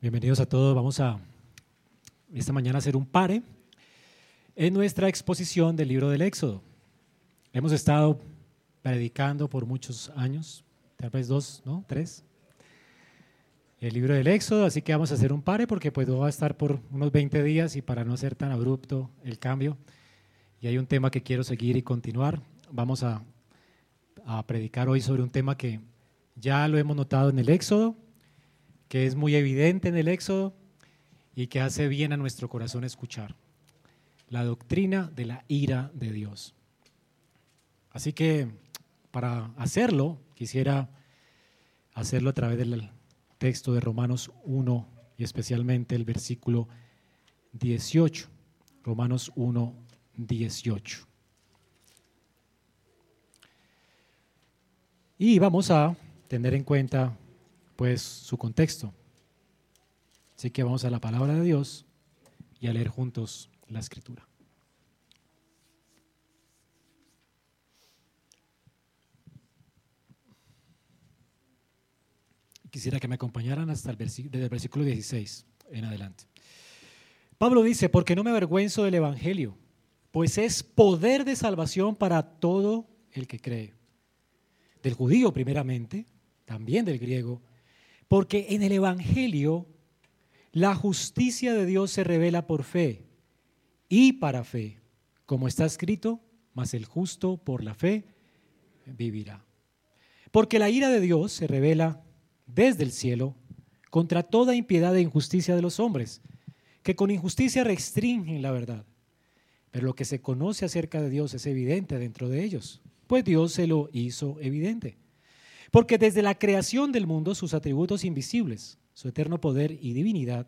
Bienvenidos a todos. Vamos a esta mañana hacer un pare en nuestra exposición del libro del Éxodo. Hemos estado predicando por muchos años, tal vez dos, ¿no? Tres. El libro del Éxodo, así que vamos a hacer un pare porque pues va a estar por unos 20 días y para no ser tan abrupto el cambio. Y hay un tema que quiero seguir y continuar. Vamos a, predicar hoy sobre un tema que ya lo hemos notado en el Éxodo, que es muy evidente en el Éxodo y que hace bien a nuestro corazón escuchar. La doctrina de la ira de Dios. Así que para hacerlo, quisiera hacerlo a través del texto de Romanos 1 y especialmente el versículo 18. Romanos 1, 18. Y vamos a tener en cuenta pues su contexto. Así que vamos a la palabra de Dios y a leer juntos la escritura. Quisiera que me acompañaran hasta el desde el versículo 16 en adelante. Pablo dice, porque no me avergüenzo del Evangelio, pues es poder de salvación para todo el que cree. Del judío primeramente, también del griego, porque en el Evangelio la justicia de Dios se revela por fe y para fe, como está escrito, mas el justo por la fe vivirá. Porque la ira de Dios se revela desde el cielo contra toda impiedad e injusticia de los hombres, que con injusticia restringen la verdad. Pero lo que se conoce acerca de Dios es evidente dentro de ellos, pues Dios se lo hizo evidente. Porque desde la creación del mundo sus atributos invisibles, su eterno poder y divinidad,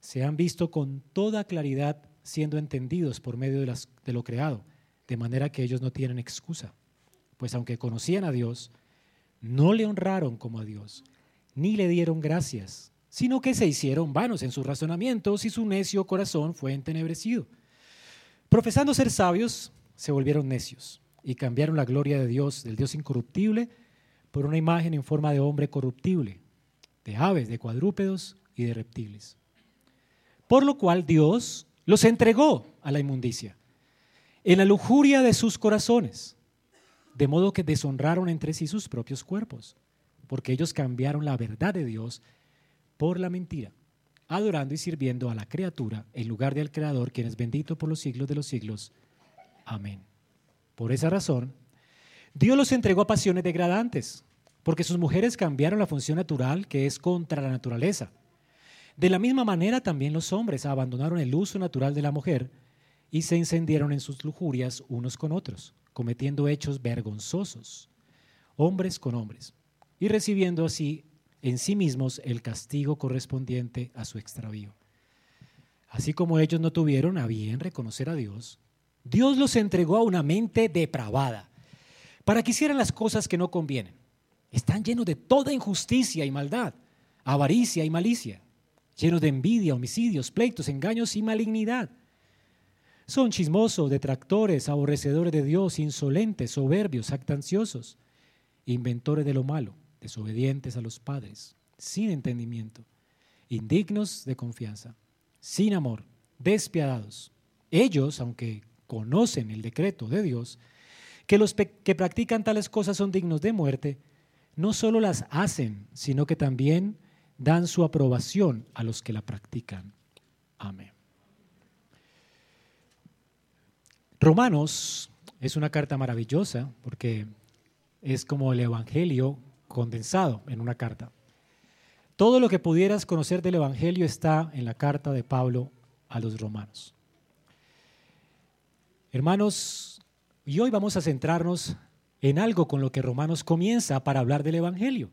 se han visto con toda claridad siendo entendidos por medio de, las, de lo creado, de manera que ellos no tienen excusa. Pues aunque conocían a Dios, no le honraron como a Dios, ni le dieron gracias, sino que se hicieron vanos en sus razonamientos y su necio corazón fue entenebrecido. Profesando ser sabios, se volvieron necios y cambiaron la gloria de Dios, del Dios incorruptible, por una imagen en forma de hombre corruptible, de aves, de cuadrúpedos y de reptiles. Por lo cual Dios los entregó a la inmundicia, en la lujuria de sus corazones, de modo que deshonraron entre sí sus propios cuerpos, porque ellos cambiaron la verdad de Dios por la mentira, adorando y sirviendo a la criatura en lugar del Creador, quien es bendito por los siglos de los siglos. Amén. Por esa razón, Dios los entregó a pasiones degradantes, porque sus mujeres cambiaron la función natural que es contra la naturaleza. De la misma manera también los hombres abandonaron el uso natural de la mujer y se encendieron en sus lujurias unos con otros, cometiendo hechos vergonzosos, hombres con hombres, y recibiendo así en sí mismos el castigo correspondiente a su extravío. Así como ellos no tuvieron a bien reconocer a Dios, Dios los entregó a una mente depravada para que hicieran las cosas que no convienen están llenos de toda injusticia y maldad, avaricia y malicia, llenos de envidia, homicidios, pleitos, engaños y malignidad. Son chismosos, detractores, aborrecedores de Dios, insolentes, soberbios, actanciosos, inventores de lo malo, desobedientes a los padres, sin entendimiento, indignos de confianza, sin amor, despiadados. Ellos, aunque conocen el decreto de Dios, que los que practican tales cosas son dignos de muerte, no solo las hacen, sino que también dan su aprobación a los que la practican. Amén. Romanos es una carta maravillosa porque es como el Evangelio condensado en una carta. Todo lo que pudieras conocer del Evangelio está en la carta de Pablo a los romanos. Hermanos, y hoy vamos a centrarnos en algo con lo que Romanos comienza para hablar del Evangelio.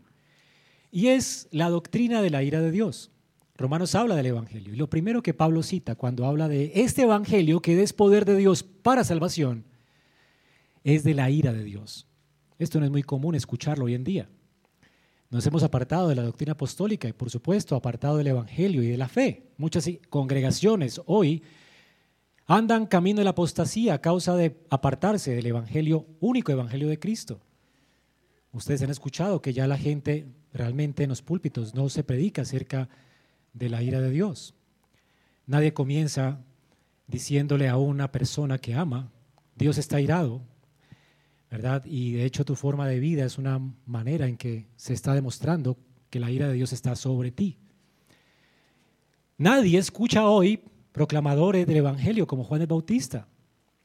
Y es la doctrina de la ira de Dios. Romanos habla del Evangelio. Y lo primero que Pablo cita cuando habla de este Evangelio que es poder de Dios para salvación, es de la ira de Dios. Esto no es muy común escucharlo hoy en día. Nos hemos apartado de la doctrina apostólica y por supuesto apartado del Evangelio y de la fe. Muchas congregaciones hoy andan camino de la apostasía a causa de apartarse del evangelio, único evangelio de Cristo. Ustedes han escuchado que ya la gente realmente en los púlpitos no se predica acerca de la ira de Dios. Nadie comienza diciéndole a una persona que ama, Dios está irado, ¿verdad? Y de hecho tu forma de vida es una manera en que se está demostrando que la ira de Dios está sobre ti. Nadie escucha hoy proclamadores del Evangelio como Juan el Bautista,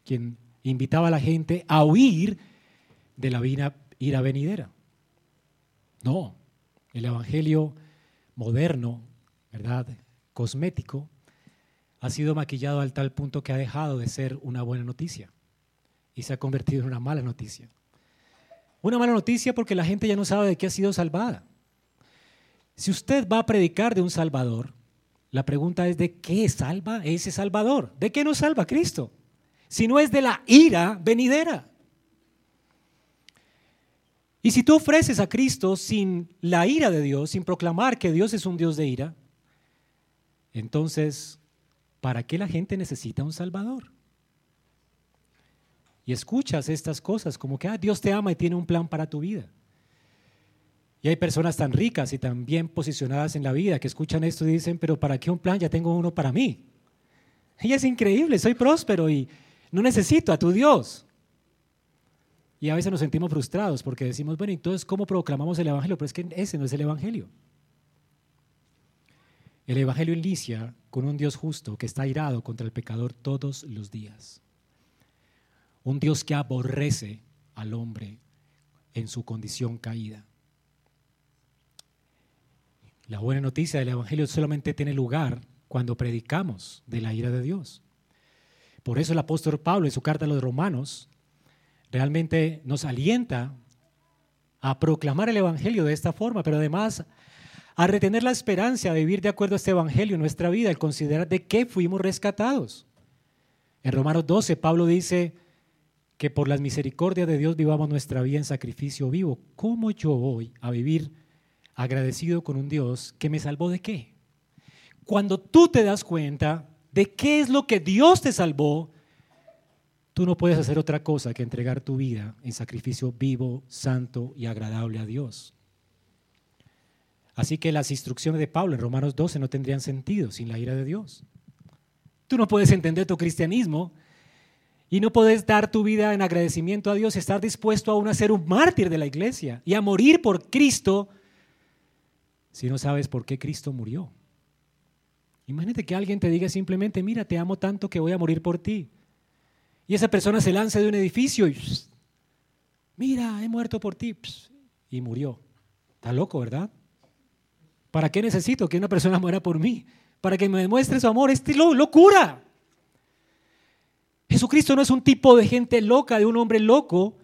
quien invitaba a la gente a huir de la ira venidera. No, el Evangelio moderno, ¿verdad? Cosmético, ha sido maquillado al tal punto que ha dejado de ser una buena noticia y se ha convertido en una mala noticia. Una mala noticia porque la gente ya no sabe de qué ha sido salvada. Si usted va a predicar de un Salvador, la pregunta es de qué salva ese Salvador. ¿De qué nos salva Cristo? Si no es de la ira venidera. Y si tú ofreces a Cristo sin la ira de Dios, sin proclamar que Dios es un Dios de ira, entonces, ¿para qué la gente necesita un Salvador? Y escuchas estas cosas como que ah, Dios te ama y tiene un plan para tu vida. Y hay personas tan ricas y tan bien posicionadas en la vida que escuchan esto y dicen, pero ¿para qué un plan? Ya tengo uno para mí. Y es increíble, soy próspero y no necesito a tu Dios. Y a veces nos sentimos frustrados porque decimos, bueno, entonces, ¿cómo proclamamos el Evangelio? Pero es que ese no es el Evangelio. El Evangelio inicia con un Dios justo que está airado contra el pecador todos los días. Un Dios que aborrece al hombre en su condición caída. La buena noticia del Evangelio solamente tiene lugar cuando predicamos de la ira de Dios. Por eso el apóstol Pablo en su carta a los romanos realmente nos alienta a proclamar el Evangelio de esta forma, pero además a retener la esperanza de vivir de acuerdo a este Evangelio en nuestra vida, al considerar de qué fuimos rescatados. En Romanos 12, Pablo dice que por las misericordias de Dios vivamos nuestra vida en sacrificio vivo. ¿Cómo yo voy a vivir agradecido con un Dios que me salvó de qué? Cuando tú te das cuenta de qué es lo que Dios te salvó, Tú no puedes hacer otra cosa que entregar tu vida en sacrificio vivo, santo y agradable a Dios. Así que las instrucciones de Pablo en Romanos 12 no tendrían sentido sin la ira de Dios. Tú no puedes entender tu cristianismo y no puedes dar tu vida en agradecimiento a Dios y estar dispuesto aún a ser un mártir de la iglesia y a morir por Cristo si no sabes por qué Cristo murió. Imagínate que alguien te diga simplemente, mira, te amo tanto que voy a morir por ti. Y esa persona se lanza de un edificio y, mira, he muerto por ti. y murió. Está loco, ¿verdad? ¿Para qué necesito que una persona muera por mí? Para que me demuestre su amor. Es locura. Jesucristo no es un tipo de gente loca, de un hombre loco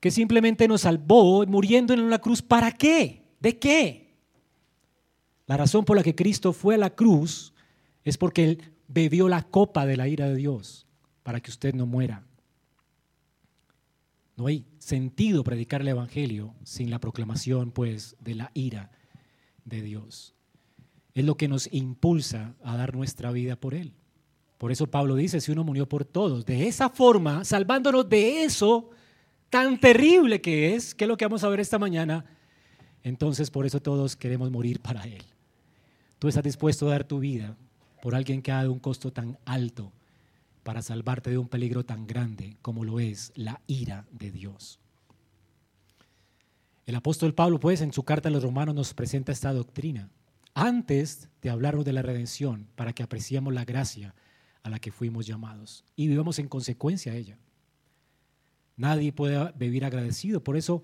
que simplemente nos salvó muriendo en una cruz. ¿Para qué? ¿De qué? La razón por la que Cristo fue a la cruz es porque Él bebió la copa de la ira de Dios para que usted no muera. No hay sentido predicar el Evangelio sin la proclamación, pues, de la ira de Dios. Es lo que nos impulsa a dar nuestra vida por Él. Por eso Pablo dice, si uno murió por todos, de esa forma, salvándonos de eso tan terrible que es, que es lo que vamos a ver esta mañana, entonces por eso todos queremos morir para Él. Tú estás dispuesto a dar tu vida por alguien que ha dado un costo tan alto para salvarte de un peligro tan grande como lo es la ira de Dios. El apóstol Pablo, pues, en su carta a los romanos nos presenta esta doctrina, antes de hablarnos de la redención, para que apreciemos la gracia a la que fuimos llamados y vivamos en consecuencia a ella. Nadie puede vivir agradecido, por eso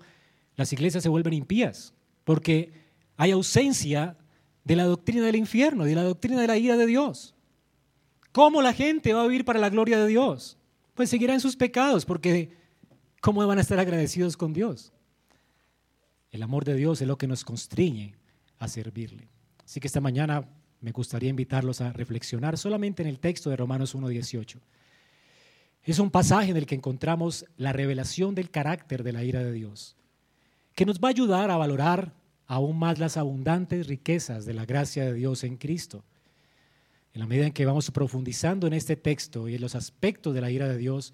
las iglesias se vuelven impías, porque hay ausencia de la doctrina del infierno, de la doctrina de la ira de Dios. ¿Cómo la gente va a vivir para la gloria de Dios? Pues seguirá en sus pecados, porque ¿cómo van a estar agradecidos con Dios? El amor de Dios es lo que nos constriñe a servirle. Así que esta mañana me gustaría invitarlos a reflexionar solamente en el texto de Romanos 1.18. Es un pasaje en el que encontramos la revelación del carácter de la ira de Dios, que nos va a ayudar a valorar aún más las abundantes riquezas de la gracia de Dios en Cristo en la medida en que vamos profundizando en este texto y en los aspectos de la ira de Dios,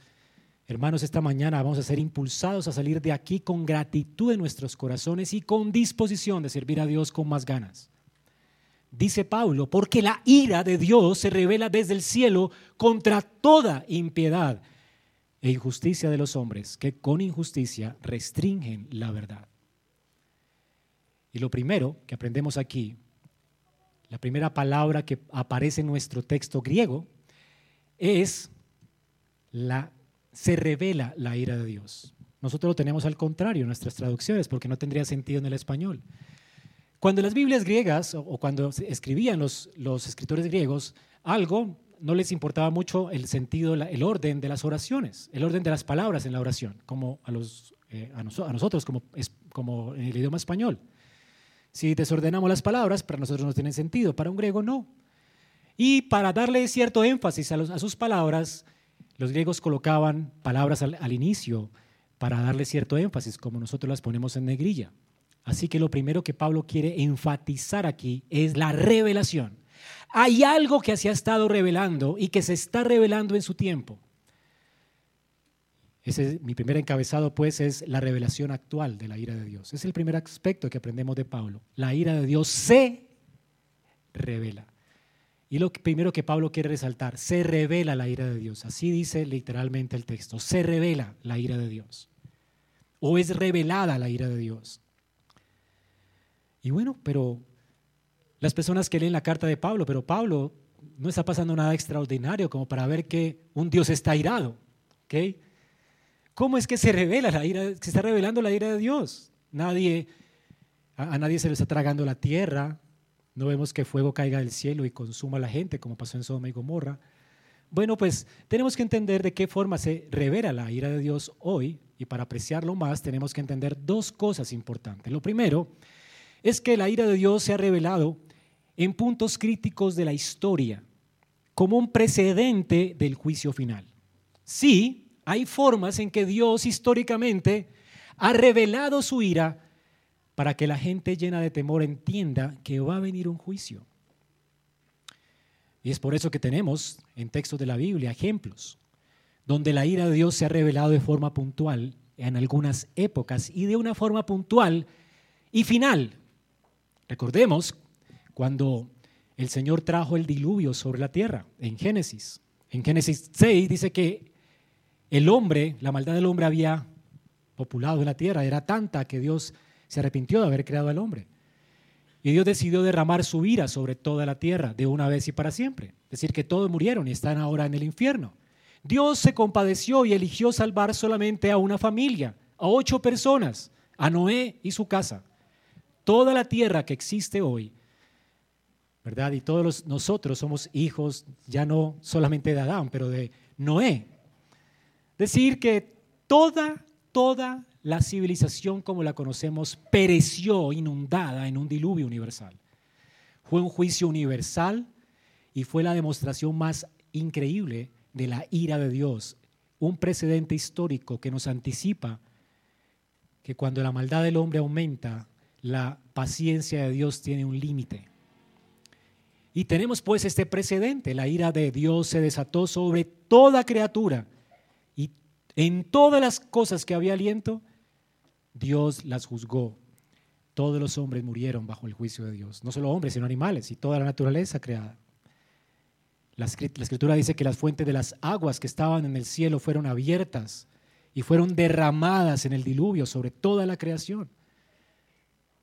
hermanos, esta mañana vamos a ser impulsados a salir de aquí con gratitud en nuestros corazones y con disposición de servir a Dios con más ganas. Dice Pablo, porque la ira de Dios se revela desde el cielo contra toda impiedad e injusticia de los hombres, que con injusticia restringen la verdad. Y lo primero que aprendemos aquí, la primera palabra que aparece en nuestro texto griego, es la se revela la ira de Dios. Nosotros lo tenemos al contrario en nuestras traducciones porque no tendría sentido en el español. Cuando las Biblias griegas o cuando escribían los, los escritores griegos algo, no les importaba mucho el sentido, el orden de las oraciones, el orden de las palabras en la oración, como a, los, eh, a, nosotros, como, es, como en el idioma español. Si desordenamos las palabras, para nosotros no tienen sentido, para un griego no. Y para darle cierto énfasis a, sus palabras, los griegos colocaban palabras al, al inicio para darle cierto énfasis, como nosotros las ponemos en negrilla. Así que lo primero que Pablo quiere enfatizar aquí es la revelación. Hay algo que se ha estado revelando y que se está revelando en su tiempo. Ese, mi primer encabezado, pues, es la revelación actual de la ira de Dios. Es el primer aspecto que aprendemos de Pablo. La ira de Dios se revela. Y lo primero que Pablo quiere resaltar, se revela la ira de Dios. Así dice literalmente el texto, se revela la ira de Dios. O es revelada la ira de Dios. Y bueno, pero las personas que leen la carta de Pablo, pero Pablo no está pasando nada extraordinario como para ver que un Dios está irado. ¿okay? ¿Cómo es que se revela la ira, se está revelando la ira de Dios? Nadie, a, nadie se le está tragando la tierra, no vemos que fuego caiga del cielo y consuma a la gente, como pasó en Sodoma y Gomorra. Bueno, pues tenemos que entender de qué forma se revela la ira de Dios hoy, y para apreciarlo más tenemos que entender dos cosas importantes. Lo primero es que la ira de Dios se ha revelado en puntos críticos de la historia, como un precedente del juicio final. Sí, hay formas en que Dios históricamente ha revelado su ira para que la gente llena de temor entienda que va a venir un juicio. Y es por eso que tenemos en textos de la Biblia ejemplos donde la ira de Dios se ha revelado de forma puntual en algunas épocas y de una forma puntual y final. Recordemos cuando el Señor trajo el diluvio sobre la tierra en Génesis. En Génesis 6 dice que el hombre, la maldad del hombre había populado la tierra, era tanta que Dios se arrepintió de haber creado al hombre. Y Dios decidió derramar su ira sobre toda la tierra de una vez y para siempre. Es decir, que todos murieron y están ahora en el infierno. Dios se compadeció y eligió salvar solamente a una familia, a ocho personas, a Noé y su casa. Toda la tierra que existe hoy ¿verdad? Y todos nosotros somos hijos ya no solamente de Adán, pero de Noé. Decir que toda, toda la civilización como la conocemos pereció inundada en un diluvio universal. Fue un juicio universal y fue la demostración más increíble de la ira de Dios, un precedente histórico que nos anticipa que cuando la maldad del hombre aumenta, la paciencia de Dios tiene un límite. Y tenemos pues este precedente, la ira de Dios se desató sobre toda criatura en todas las cosas que había aliento, Dios las juzgó. Todos los hombres murieron bajo el juicio de Dios, no solo hombres, sino animales y toda la naturaleza creada. La escritura dice que las fuentes de las aguas que estaban en el cielo fueron abiertas y fueron derramadas en el diluvio sobre toda la creación.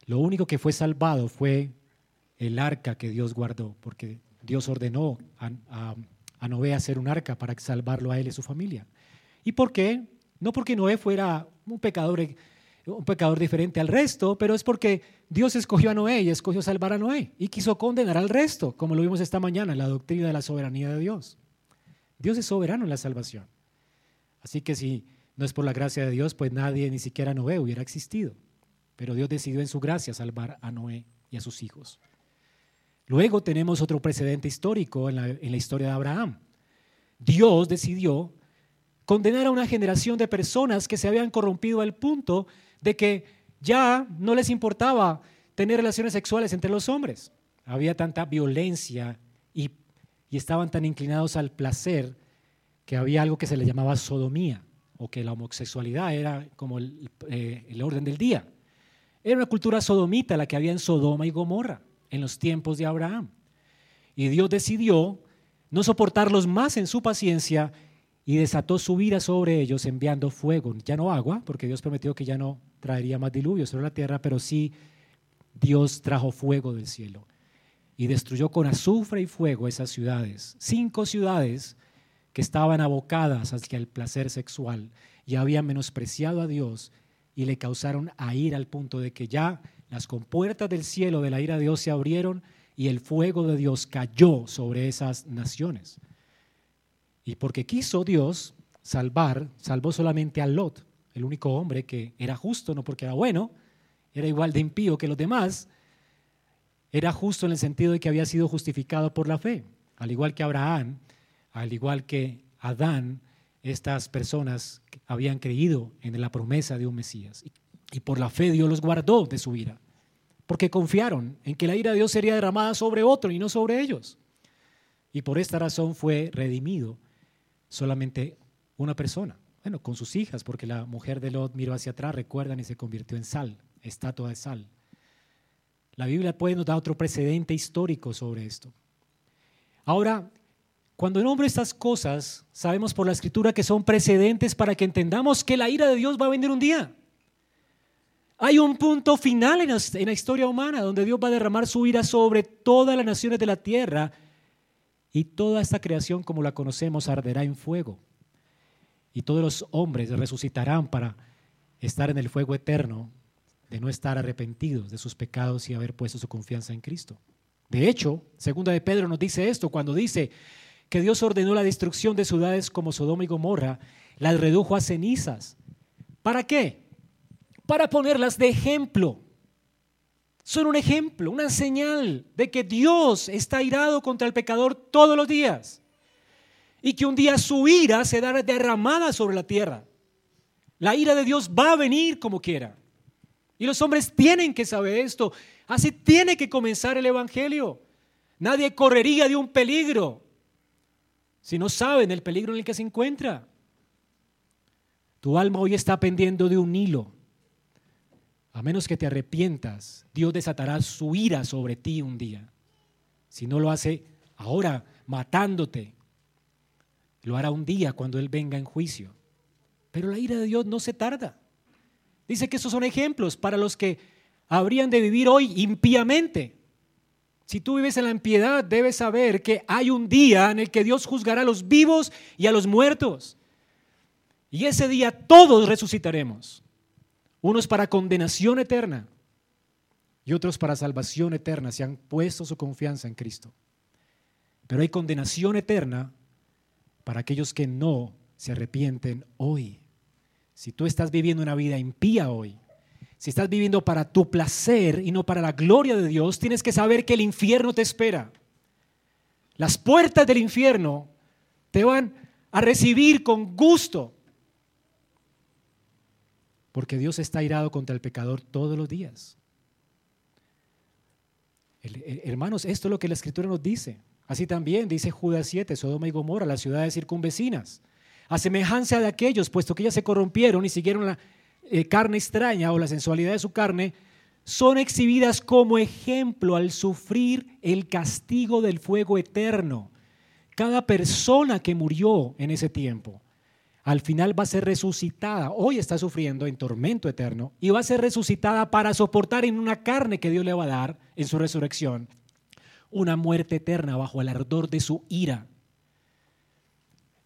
Lo único que fue salvado fue el arca que Dios guardó, porque Dios ordenó a, Noé hacer un arca para salvarlo a él y a su familia. ¿Y por qué? No porque Noé fuera un pecador, un pecador diferente al resto, pero es porque Dios escogió a Noé y escogió salvar a Noé y quiso condenar al resto, como lo vimos esta mañana en la doctrina de la soberanía de Dios. Dios es soberano en la salvación. Así que si no es por la gracia de Dios, pues nadie, ni siquiera Noé, hubiera existido. Pero Dios decidió en su gracia salvar a Noé y a sus hijos. Luego tenemos otro precedente histórico en la, historia de Abraham. Dios decidió condenar a una generación de personas que se habían corrompido al punto de que ya no les importaba tener relaciones sexuales entre los hombres. Había tanta violencia y estaban tan inclinados al placer que había algo que se le llamaba sodomía, o que la homosexualidad era como eh, el orden del día. Era una cultura sodomita la que había en Sodoma y Gomorra en los tiempos de Abraham. Y Dios decidió no soportarlos más en su paciencia y desató su ira sobre ellos enviando fuego, ya no agua, porque Dios prometió que ya no traería más diluvio sobre la tierra, pero sí Dios trajo fuego del cielo y destruyó con azufre y fuego esas ciudades, cinco ciudades que estaban abocadas hacia el placer sexual y habían menospreciado a Dios y le causaron a ir al punto de que ya las compuertas del cielo de la ira de Dios se abrieron y el fuego de Dios cayó sobre esas naciones. Y porque quiso Dios salvar, salvó solamente a Lot, el único hombre que era justo, no porque era bueno, era igual de impío que los demás, era justo en el sentido de que había sido justificado por la fe, al igual que Abraham, al igual que Adán, estas personas habían creído en la promesa de un Mesías. Y por la fe Dios los guardó de su ira, porque confiaron en que la ira de Dios sería derramada sobre otro y no sobre ellos. Y por esta razón fue redimido solamente una persona. Bueno, con sus hijas, porque la mujer de Lot miró hacia atrás, recuerdan, y se convirtió en sal, estatua de sal. La Biblia puede nos dar otro precedente histórico sobre esto. Ahora, cuando nombro estas cosas, sabemos por la escritura que son precedentes para que entendamos que la ira de Dios va a venir un día. Hay un punto final en la, historia humana donde Dios va a derramar su ira sobre todas las naciones de la tierra y toda esta creación como la conocemos arderá en fuego. Y todos los hombres resucitarán para estar en el fuego eterno de no estar arrepentidos de sus pecados y haber puesto su confianza en Cristo. De hecho, segunda de Pedro nos dice esto cuando dice que Dios ordenó la destrucción de ciudades como Sodoma y Gomorra, las redujo a cenizas. ¿Para qué? Para ponerlas de ejemplo son un ejemplo, una señal de que Dios está irado contra el pecador todos los días y que un día su ira será derramada sobre la tierra. La ira de Dios va a venir como quiera. Y los hombres tienen que saber esto. Así tiene que comenzar el Evangelio. Nadie correría de un peligro si no saben el peligro en el que se encuentra. Tu alma hoy está pendiendo de un hilo a menos que te arrepientas, Dios desatará su ira sobre ti un día. Si no lo hace ahora matándote, lo hará un día cuando Él venga en juicio. Pero la ira de Dios no se tarda. Dice que esos son ejemplos para los que habrían de vivir hoy impíamente. Si tú vives en la impiedad, debes saber que hay un día en el que Dios juzgará a los vivos y a los muertos. Y ese día todos resucitaremos unos para condenación eterna y otros para salvación eterna, si han puesto su confianza en Cristo. Pero hay condenación eterna para aquellos que no se arrepienten hoy. Si tú estás viviendo una vida impía hoy, si estás viviendo para tu placer y no para la gloria de Dios, tienes que saber que el infierno te espera. Las puertas del infierno te van a recibir con gusto porque Dios está irado contra el pecador todos los días. hermanos, esto es lo que la Escritura nos dice. Así también dice Judas 7, Sodoma y Gomorra, las ciudades circunvecinas. A semejanza de aquellos, puesto que ellas se corrompieron y siguieron la eh, carne extraña o la sensualidad de su carne, son exhibidas como ejemplo al sufrir el castigo del fuego eterno. Cada persona que murió en ese tiempo al final va a ser resucitada. Hoy está sufriendo en tormento eterno y va a ser resucitada para soportar en una carne que Dios le va a dar en su resurrección una muerte eterna bajo el ardor de su ira.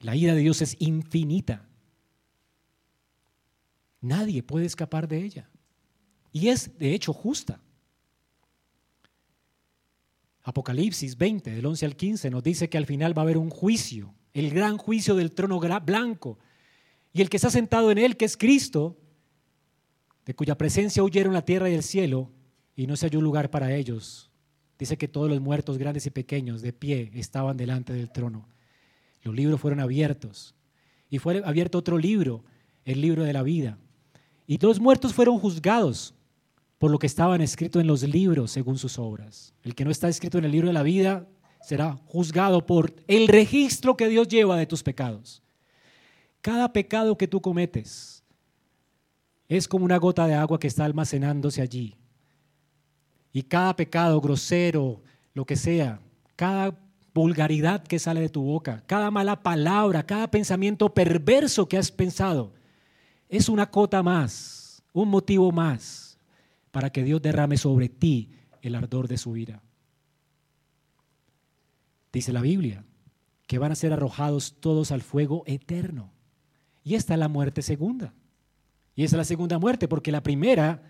La ira de Dios es infinita. Nadie puede escapar de ella. Y es de hecho justa. Apocalipsis 20, del 11 al 15, nos dice que al final va a haber un juicio, el gran juicio del trono blanco, y el que está sentado en él, que es Cristo, de cuya presencia huyeron la tierra y el cielo, y no se halló lugar para ellos. Dice que todos los muertos, grandes y pequeños, de pie, estaban delante del trono. Los libros fueron abiertos. Y fue abierto otro libro, el libro de la vida. Y los muertos fueron juzgados por lo que estaban escritos en los libros según sus obras. El que no está escrito en el libro de la vida será juzgado por el registro que Dios lleva de tus pecados. Cada pecado que tú cometes es como una gota de agua que está almacenándose allí. Y cada pecado grosero, lo que sea, cada vulgaridad que sale de tu boca, cada mala palabra, cada pensamiento perverso que has pensado, es una cota más, un motivo más para que Dios derrame sobre ti el ardor de su ira. Dice la Biblia que van a ser arrojados todos al fuego eterno. Y esta es la muerte segunda. Y esa es la segunda muerte, porque la primera,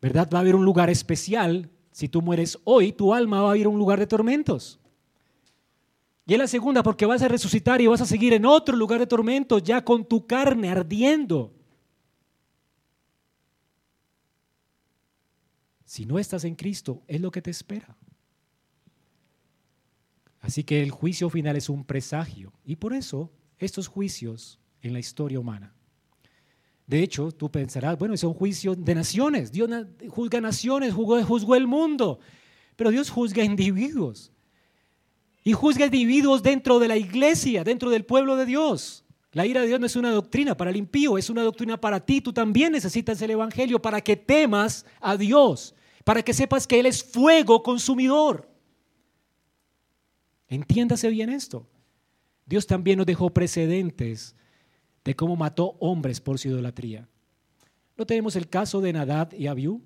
¿verdad? Va a haber un lugar especial. Si tú mueres hoy, tu alma va a ir a un lugar de tormentos. Y es la segunda, porque vas a resucitar y vas a seguir en otro lugar de tormentos, ya con tu carne ardiendo. Si no estás en Cristo, es lo que te espera. Así que el juicio final es un presagio. Y por eso estos juicios en la historia humana. De hecho, tú pensarás, bueno, es un juicio de naciones. Dios juzga naciones, juzgó, el mundo. Pero Dios juzga individuos. Y juzga individuos dentro de la iglesia, dentro del pueblo de Dios. La ira de Dios no es una doctrina para el impío, es una doctrina para ti. Tú también necesitas el Evangelio para que temas a Dios, para que sepas que Él es fuego consumidor. Entiéndase bien esto. Dios también nos dejó precedentes de cómo mató hombres por su idolatría. ¿No tenemos el caso de Nadab y Abiú?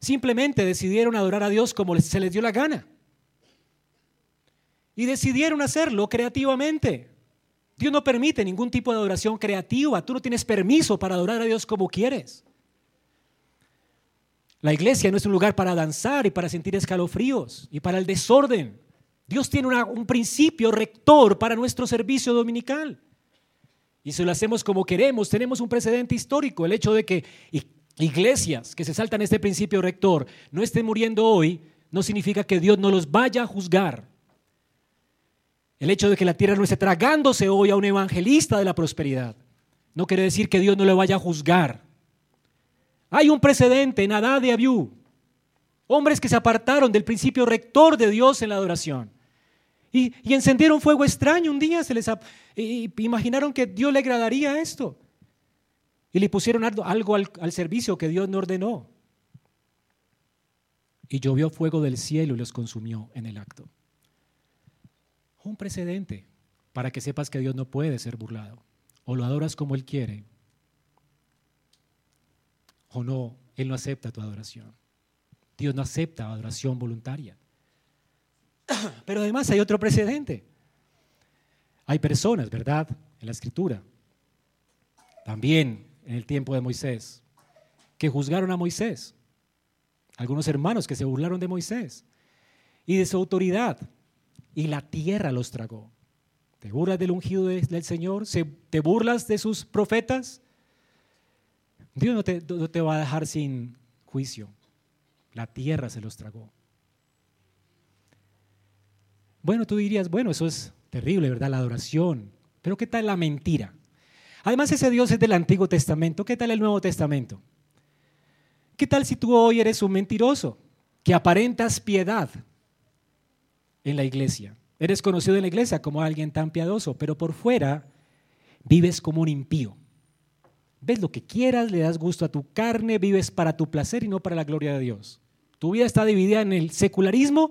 Simplemente decidieron adorar a Dios como se les dio la gana. Y decidieron hacerlo creativamente. Dios no permite ningún tipo de adoración creativa. Tú no tienes permiso para adorar a Dios como quieres. La iglesia no es un lugar para danzar y para sentir escalofríos y para el desorden. Dios tiene un principio rector para nuestro servicio dominical. Y si lo hacemos como queremos, tenemos un precedente histórico. El hecho de que iglesias que se saltan este principio rector no estén muriendo hoy, no significa que Dios no los vaya a juzgar. El hecho de que la tierra no esté tragándose hoy a un evangelista de la prosperidad, no quiere decir que Dios no le vaya a juzgar. Hay un precedente en Adá de Abiú, hombres que se apartaron del principio rector de Dios en la adoración. Y, encendieron fuego extraño un día, se les imaginaron que Dios le agradaría esto. Y le pusieron algo, al, al servicio que Dios no ordenó. Y llovió fuego del cielo y los consumió en el acto. Un precedente para que sepas que Dios no puede ser burlado. O lo adoras como Él quiere, o no, Él no acepta tu adoración. Dios no acepta adoración voluntaria. Pero además hay otro precedente. Hay personas, ¿verdad? En la escritura, también en el tiempo de Moisés, que juzgaron a Moisés. Algunos hermanos que se burlaron de Moisés y de su autoridad. Y la tierra los tragó. ¿Te burlas del ungido del Señor? ¿Te burlas de sus profetas? Dios no te, no te va a dejar sin juicio. La tierra se los tragó. Bueno, tú dirías, bueno, eso es terrible, ¿verdad? La adoración. Pero ¿qué tal la mentira? Además, ese Dios es del Antiguo Testamento. ¿Qué tal el Nuevo Testamento? ¿Qué tal si tú hoy eres un mentiroso que aparentas piedad en la iglesia? Eres conocido en la iglesia como alguien tan piadoso, pero por fuera vives como un impío. Ves lo que quieras, le das gusto a tu carne, vives para tu placer y no para la gloria de Dios. Tu vida está dividida en el secularismo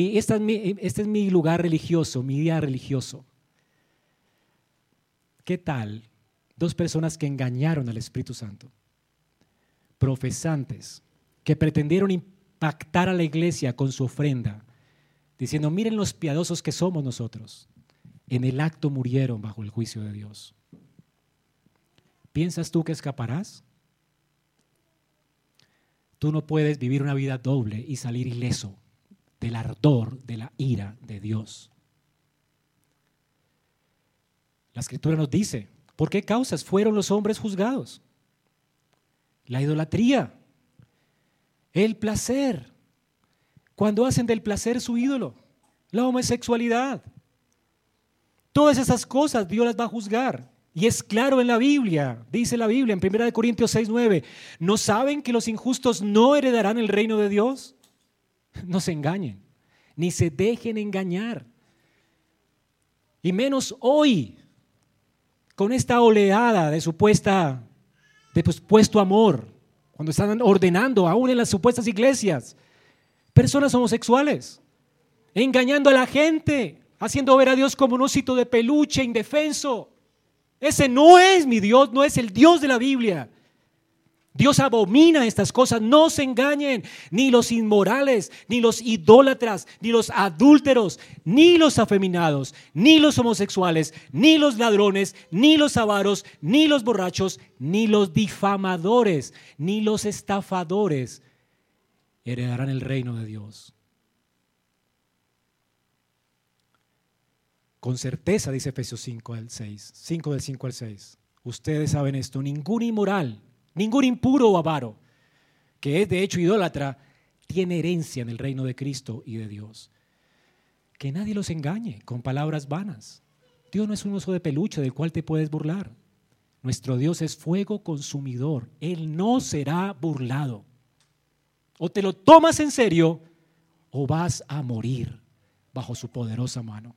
y este es, mi, lugar religioso, mi día religioso. ¿Qué tal dos personas que engañaron al Espíritu Santo? Profesantes, que pretendieron impactar a la iglesia con su ofrenda, diciendo, miren los piadosos que somos nosotros. En el acto murieron bajo el juicio de Dios. ¿Piensas tú que escaparás? Tú no puedes vivir una vida doble y salir ileso del ardor de la ira de Dios. La escritura nos dice, ¿por qué causas fueron los hombres juzgados? La idolatría, el placer, cuando hacen del placer su ídolo, la homosexualidad. Todas esas cosas Dios las va a juzgar. Y es claro en la Biblia, dice la Biblia en 1 Corintios 6, 9, ¿no saben que los injustos no heredarán el reino de Dios? No se engañen. ni se dejen engañar. Y menos hoy, con esta oleada de supuesta, de supuesto amor, cuando están ordenando, aún en las supuestas iglesias, personas homosexuales, engañando a la gente, haciendo ver a Dios como un osito de peluche indefenso. Ese no es mi Dios, no es el Dios de la Biblia. Dios abomina estas cosas. No se engañen ni los inmorales, ni los idólatras, ni los adúlteros, ni los afeminados, ni los homosexuales, ni los ladrones, ni los avaros, ni los borrachos, ni los difamadores, ni los estafadores heredarán el reino de Dios. Con certeza, dice Efesios 5 al 6, 5 del 5 al 6. Ustedes saben esto, ningún inmoral Ningún impuro o avaro, que es de hecho idólatra, tiene herencia en el reino de Cristo y de Dios. Que nadie los engañe con palabras vanas. Dios no es un oso de peluche del cual te puedes burlar. Nuestro Dios es fuego consumidor. Él no será burlado. O te lo tomas en serio o vas a morir bajo su poderosa mano.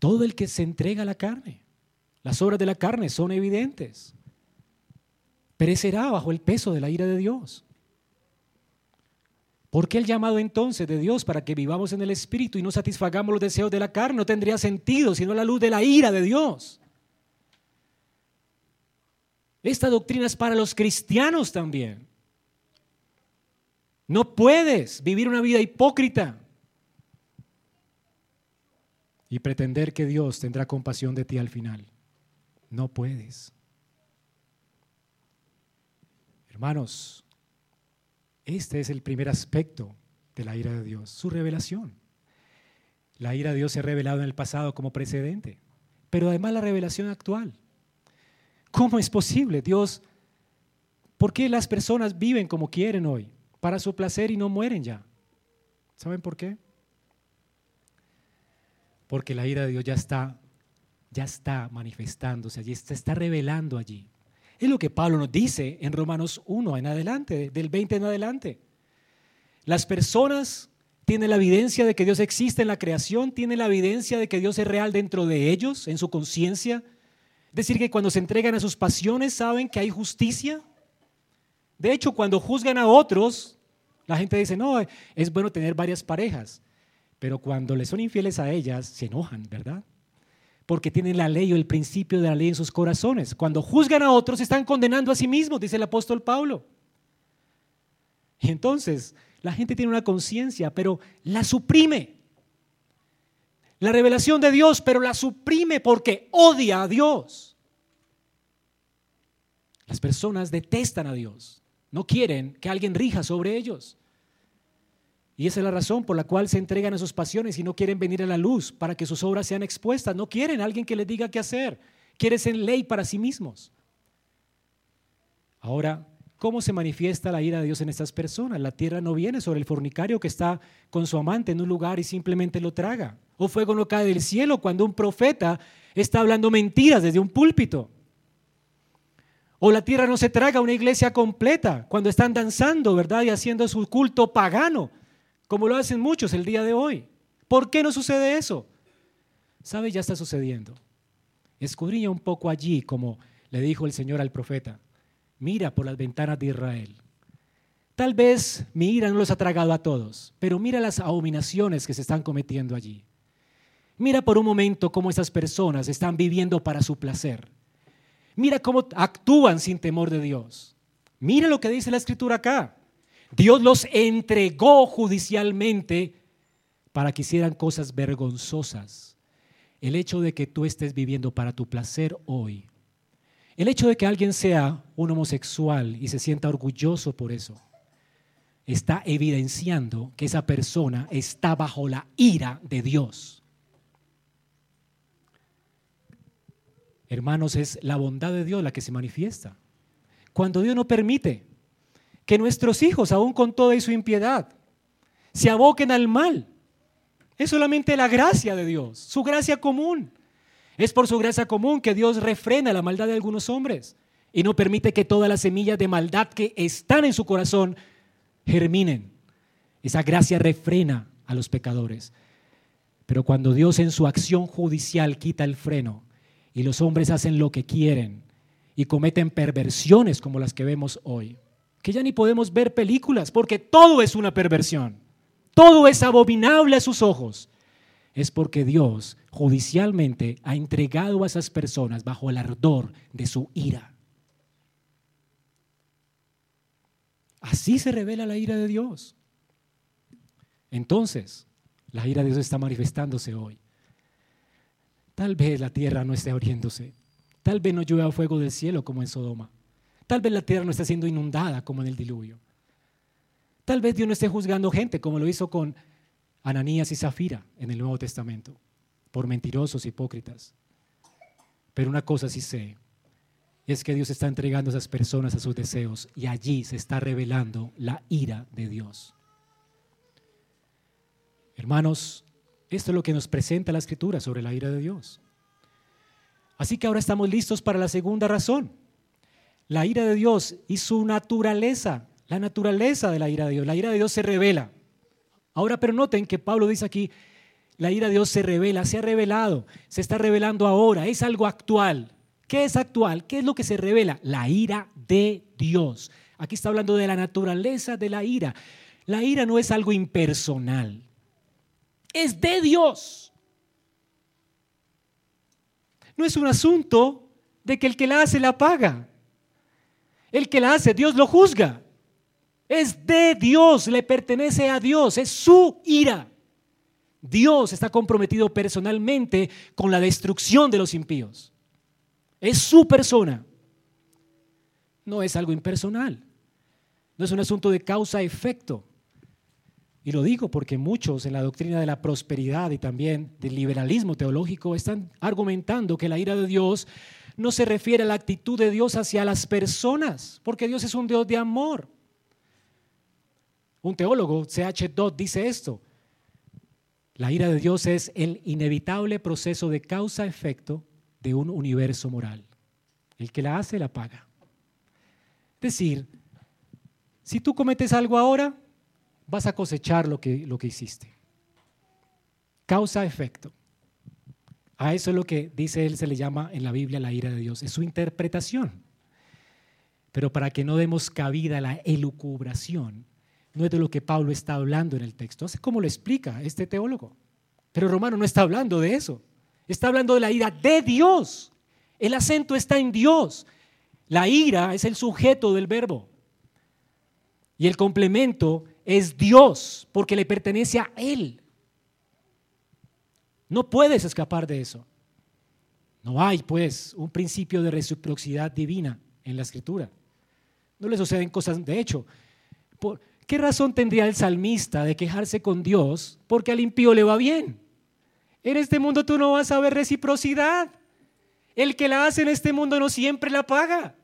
Todo el que se entrega a la carne las obras de la carne son evidentes. Perecerá bajo el peso de la ira de Dios. ¿Por qué el llamado entonces de Dios para que vivamos en el Espíritu y no satisfagamos los deseos de la carne? No tendría sentido sino la luz de la ira de Dios. Esta doctrina es para los cristianos también. No puedes vivir una vida hipócrita y pretender que Dios tendrá compasión de ti al final. No puedes. Hermanos, este es el primer aspecto de la ira de Dios, su revelación. La ira de Dios se ha revelado en el pasado como precedente, pero además la revelación actual. ¿Cómo es posible? Dios, ¿por qué las personas viven como quieren hoy? Para su placer y no mueren ya. ¿Saben por qué? Porque la ira de Dios ya está ya está manifestándose allí, se está revelando allí. Es lo que Pablo nos dice en Romanos 1 en adelante, del 20 en adelante. Las personas tienen la evidencia de que Dios existe en la creación, tienen la evidencia de que Dios es real dentro de ellos, en su conciencia. Es decir, que cuando se entregan a sus pasiones saben que hay justicia. De hecho, cuando juzgan a otros, la gente dice, no, es bueno tener varias parejas. Pero cuando le son infieles a ellas, se enojan, ¿verdad? Porque tienen la ley o el principio de la ley en sus corazones. Cuando juzgan a otros, están condenando a sí mismos, dice el apóstol Pablo. Y entonces, la gente tiene una conciencia, pero la suprime. La revelación de Dios, pero la suprime porque odia a Dios. Las personas detestan a Dios, no quieren que alguien rija sobre ellos. Y esa es la razón por la cual se entregan a sus pasiones y no quieren venir a la luz para que sus obras sean expuestas. No quieren alguien que les diga qué hacer. Quieren ser ley para sí mismos. Ahora, ¿cómo se manifiesta la ira de Dios en estas personas? La tierra no viene sobre el fornicario que está con su amante en un lugar y simplemente lo traga. O fuego no cae del cielo cuando un profeta está hablando mentiras desde un púlpito. O la tierra no se traga una iglesia completa cuando están danzando, ¿verdad? Y haciendo su culto pagano como lo hacen muchos el día de hoy. ¿Por qué no sucede eso? ¿Sabe? Ya está sucediendo. Escudriña un poco allí, como le dijo el Señor al profeta. Mira por las ventanas de Israel. Tal vez mi ira no los ha tragado a todos, pero mira las abominaciones que se están cometiendo allí. Mira por un momento cómo esas personas están viviendo para su placer. Mira cómo actúan sin temor de Dios. Mira lo que dice la escritura acá. Dios los entregó judicialmente para que hicieran cosas vergonzosas. El hecho de que tú estés viviendo para tu placer hoy, el hecho de que alguien sea un homosexual y se sienta orgulloso por eso, está evidenciando que esa persona está bajo la ira de Dios. Hermanos, es la bondad de Dios la que se manifiesta. Cuando Dios no permite que nuestros hijos, aún con toda su impiedad, se aboquen al mal. Es solamente la gracia de Dios, su gracia común. Es por su gracia común que Dios refrena la maldad de algunos hombres y no permite que todas las semillas de maldad que están en su corazón germinen. Esa gracia refrena a los pecadores. Pero cuando Dios en su acción judicial quita el freno y los hombres hacen lo que quieren y cometen perversiones como las que vemos hoy, que ya ni podemos ver películas porque todo es una perversión, todo es abominable a sus ojos, es porque Dios judicialmente ha entregado a esas personas bajo el ardor de su ira. Así se revela la ira de Dios. Entonces, la ira de Dios está manifestándose hoy. Tal vez la tierra no esté abriéndose. Tal vez no llueva fuego del cielo como en Sodoma. Tal vez la tierra no esté siendo inundada como en el diluvio. Tal vez Dios no esté juzgando gente como lo hizo con Ananías y Zafira en el Nuevo Testamento, por mentirosos hipócritas. Pero una cosa sí sé, es que Dios está entregando a esas personas a sus deseos y allí se está revelando la ira de Dios. Hermanos, esto es lo que nos presenta la escritura sobre la ira de Dios. Así que ahora estamos listos para la segunda razón. La ira de Dios y su naturaleza, la naturaleza de la ira de Dios. La ira de Dios se revela. Ahora, pero noten que Pablo dice aquí, la ira de Dios se revela, se ha revelado, se está revelando ahora, es algo actual. ¿Qué es actual? ¿Qué es lo que se revela? La ira de Dios. Aquí está hablando de la naturaleza de la ira. La ira no es algo impersonal, es de Dios. No es un asunto de que el que la hace la paga. El que la hace, Dios lo juzga. Es de Dios, le pertenece a Dios, es su ira. Dios está comprometido personalmente con la destrucción de los impíos. Es su persona. No es algo impersonal. No es un asunto de causa-efecto. Y lo digo porque muchos en la doctrina de la prosperidad y también del liberalismo teológico están argumentando que la ira de Dios no se refiere a la actitud de Dios hacia las personas, porque Dios es un Dios de amor. Un teólogo, C.H. Dodd, dice esto. La ira de Dios es el inevitable proceso de causa-efecto de un universo moral. El que la hace, la paga. Es decir, si tú cometes algo ahora, vas a cosechar lo que, lo que hiciste. Causa-efecto. A eso es lo que dice él, se le llama en la Biblia la ira de Dios. Es su interpretación. Pero para que no demos cabida a la elucubración, no es de lo que Pablo está hablando en el texto. Así como lo explica este teólogo. Pero Romano no está hablando de eso. Está hablando de la ira de Dios. El acento está en Dios. La ira es el sujeto del verbo. Y el complemento es Dios, porque le pertenece a Él. No puedes escapar de eso. No hay, pues, un principio de reciprocidad divina en la escritura. No le suceden cosas, de hecho. ¿por ¿Qué razón tendría el salmista de quejarse con Dios porque al impío le va bien? En este mundo tú no vas a ver reciprocidad. El que la hace en este mundo no siempre la paga.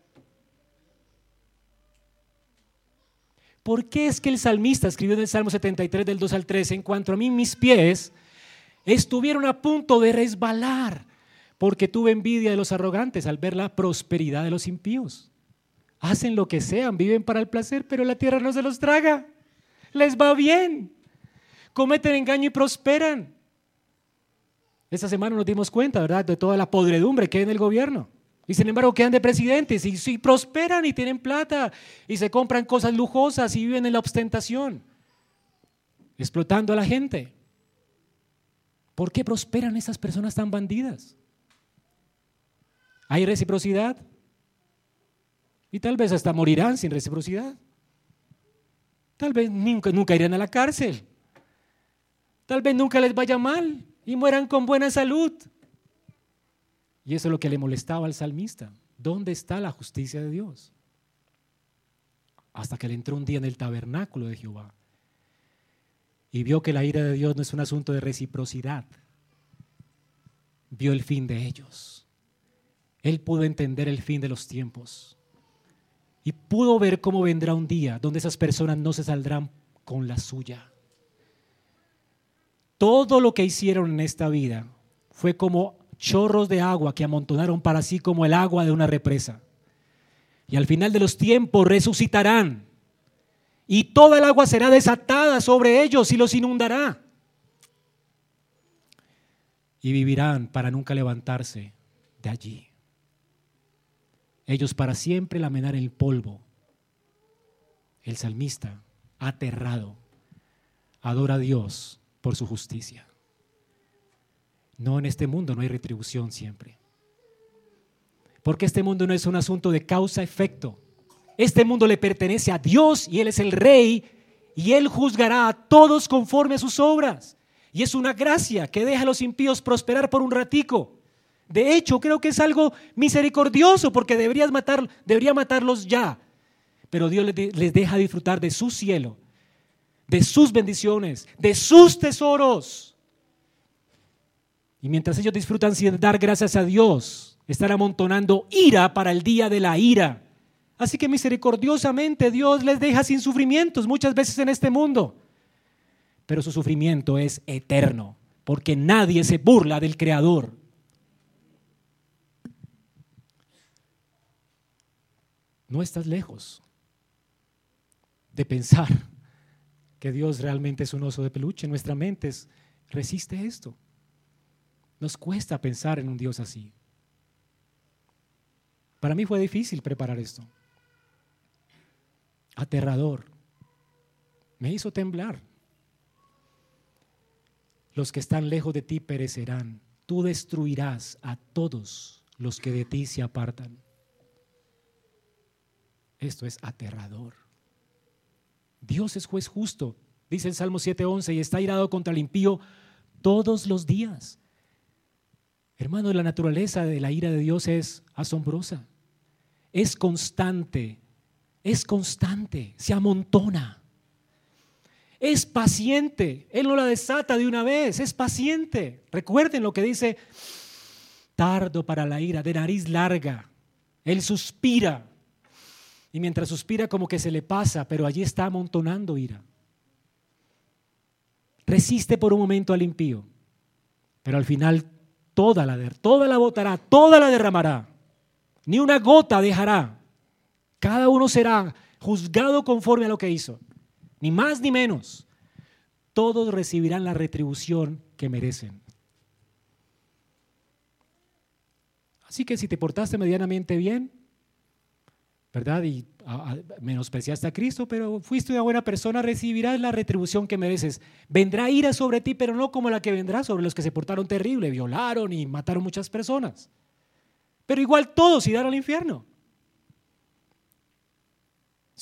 ¿Por qué es que el salmista escribió en el Salmo 73 del 2 al 3, en cuanto a mí mis pies estuvieron a punto de resbalar, porque tuve envidia de los arrogantes al ver la prosperidad de los impíos? Hacen lo que sean, viven para el placer, pero la tierra no se los traga. Les va bien. Cometen engaño y prosperan. Esta semana nos dimos cuenta, ¿verdad?, de toda la podredumbre que hay en el gobierno. Y sin embargo quedan de presidentes y, prosperan y tienen plata y se compran cosas lujosas y viven en la ostentación, explotando a la gente. ¿Por qué prosperan esas personas tan bandidas? ¿Hay reciprocidad? Y tal vez hasta morirán sin reciprocidad. Tal vez nunca, nunca irán a la cárcel. Tal vez nunca les vaya mal y mueran con buena salud. Y eso es lo que le molestaba al salmista. ¿Dónde está la justicia de Dios? Hasta que le entró un día en el tabernáculo de Jehová y vio que la ira de Dios no es un asunto de reciprocidad. Vio el fin de ellos. Él pudo entender el fin de los tiempos y pudo ver cómo vendrá un día donde esas personas no se saldrán con la suya. Todo lo que hicieron en esta vida fue como chorros de agua que amontonaron para sí como el agua de una represa. Y al final de los tiempos resucitarán y toda el agua será desatada sobre ellos y los inundará. Y vivirán para nunca levantarse de allí. Ellos para siempre lamenar el polvo. El salmista, aterrado, adora a Dios por su justicia. No, en este mundo no hay retribución siempre. Porque este mundo no es un asunto de causa-efecto. Este mundo le pertenece a Dios y Él es el rey y Él juzgará a todos conforme a sus obras. Y es una gracia que deja a los impíos prosperar por un ratico. De hecho, creo que es algo misericordioso porque deberías matar, debería matarlos ya. Pero Dios les deja disfrutar de su cielo, de sus bendiciones, de sus tesoros. Y mientras ellos disfrutan sin dar gracias a Dios, están amontonando ira para el día de la ira. Así que misericordiosamente Dios les deja sin sufrimientos muchas veces en este mundo. Pero su sufrimiento es eterno, porque nadie se burla del Creador. No estás lejos de pensar que Dios realmente es un oso de peluche. Nuestra mente resiste esto. Nos cuesta pensar en un Dios así. Para mí fue difícil preparar esto. Aterrador. Me hizo temblar. Los que están lejos de ti perecerán. Tú destruirás a todos los que de ti se apartan. Esto es aterrador. Dios es juez justo, dice el Salmo 7:11, y está irado contra el impío todos los días. Hermano, la naturaleza de la ira de Dios es asombrosa es constante, es constante, se amontona. Es paciente, Él no la desata de una vez, es paciente. Recuerden lo que dice, tardo para la ira, de nariz larga. Él suspira. Y mientras suspira como que se le pasa, pero allí está amontonando ira. Resiste por un momento al impío, pero al final toda la, toda la botará, toda la derramará ni una gota dejará. Cada uno será juzgado conforme a lo que hizo, ni más ni menos. Todos recibirán la retribución que merecen. Así que si te portaste medianamente bien, ¿verdad? Y menospreciaste a Cristo, pero fuiste una buena persona, recibirás la retribución que mereces. Vendrá ira sobre ti, pero no como la que vendrá sobre los que se portaron terrible, violaron y mataron muchas personas. Pero igual todos irán al infierno.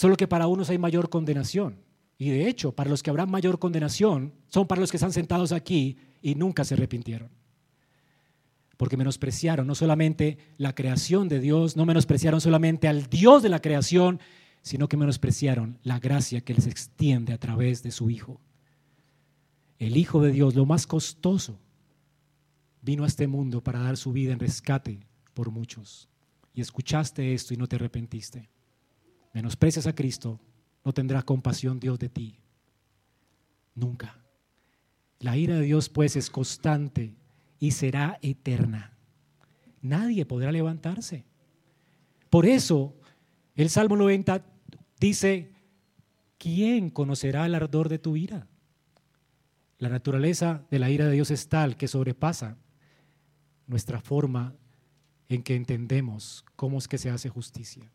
Solo que para unos hay mayor condenación. Y de hecho, para los que habrá mayor condenación, son para los que están sentados aquí y nunca se arrepintieron. Porque menospreciaron no solamente la creación de Dios, no menospreciaron solamente al Dios de la creación, sino que menospreciaron la gracia que les extiende a través de su Hijo. El Hijo de Dios, lo más costoso, vino a este mundo para dar su vida en rescate por muchos. Y escuchaste esto y no te arrepentiste. Menosprecias a Cristo, no tendrá compasión Dios de ti. Nunca. La ira de Dios pues es constante y será eterna. Nadie podrá levantarse. Por eso el Salmo 90 dice, ¿quién conocerá el ardor de tu ira? La naturaleza de la ira de Dios es tal que sobrepasa nuestra forma en que entendemos cómo es que se hace justicia.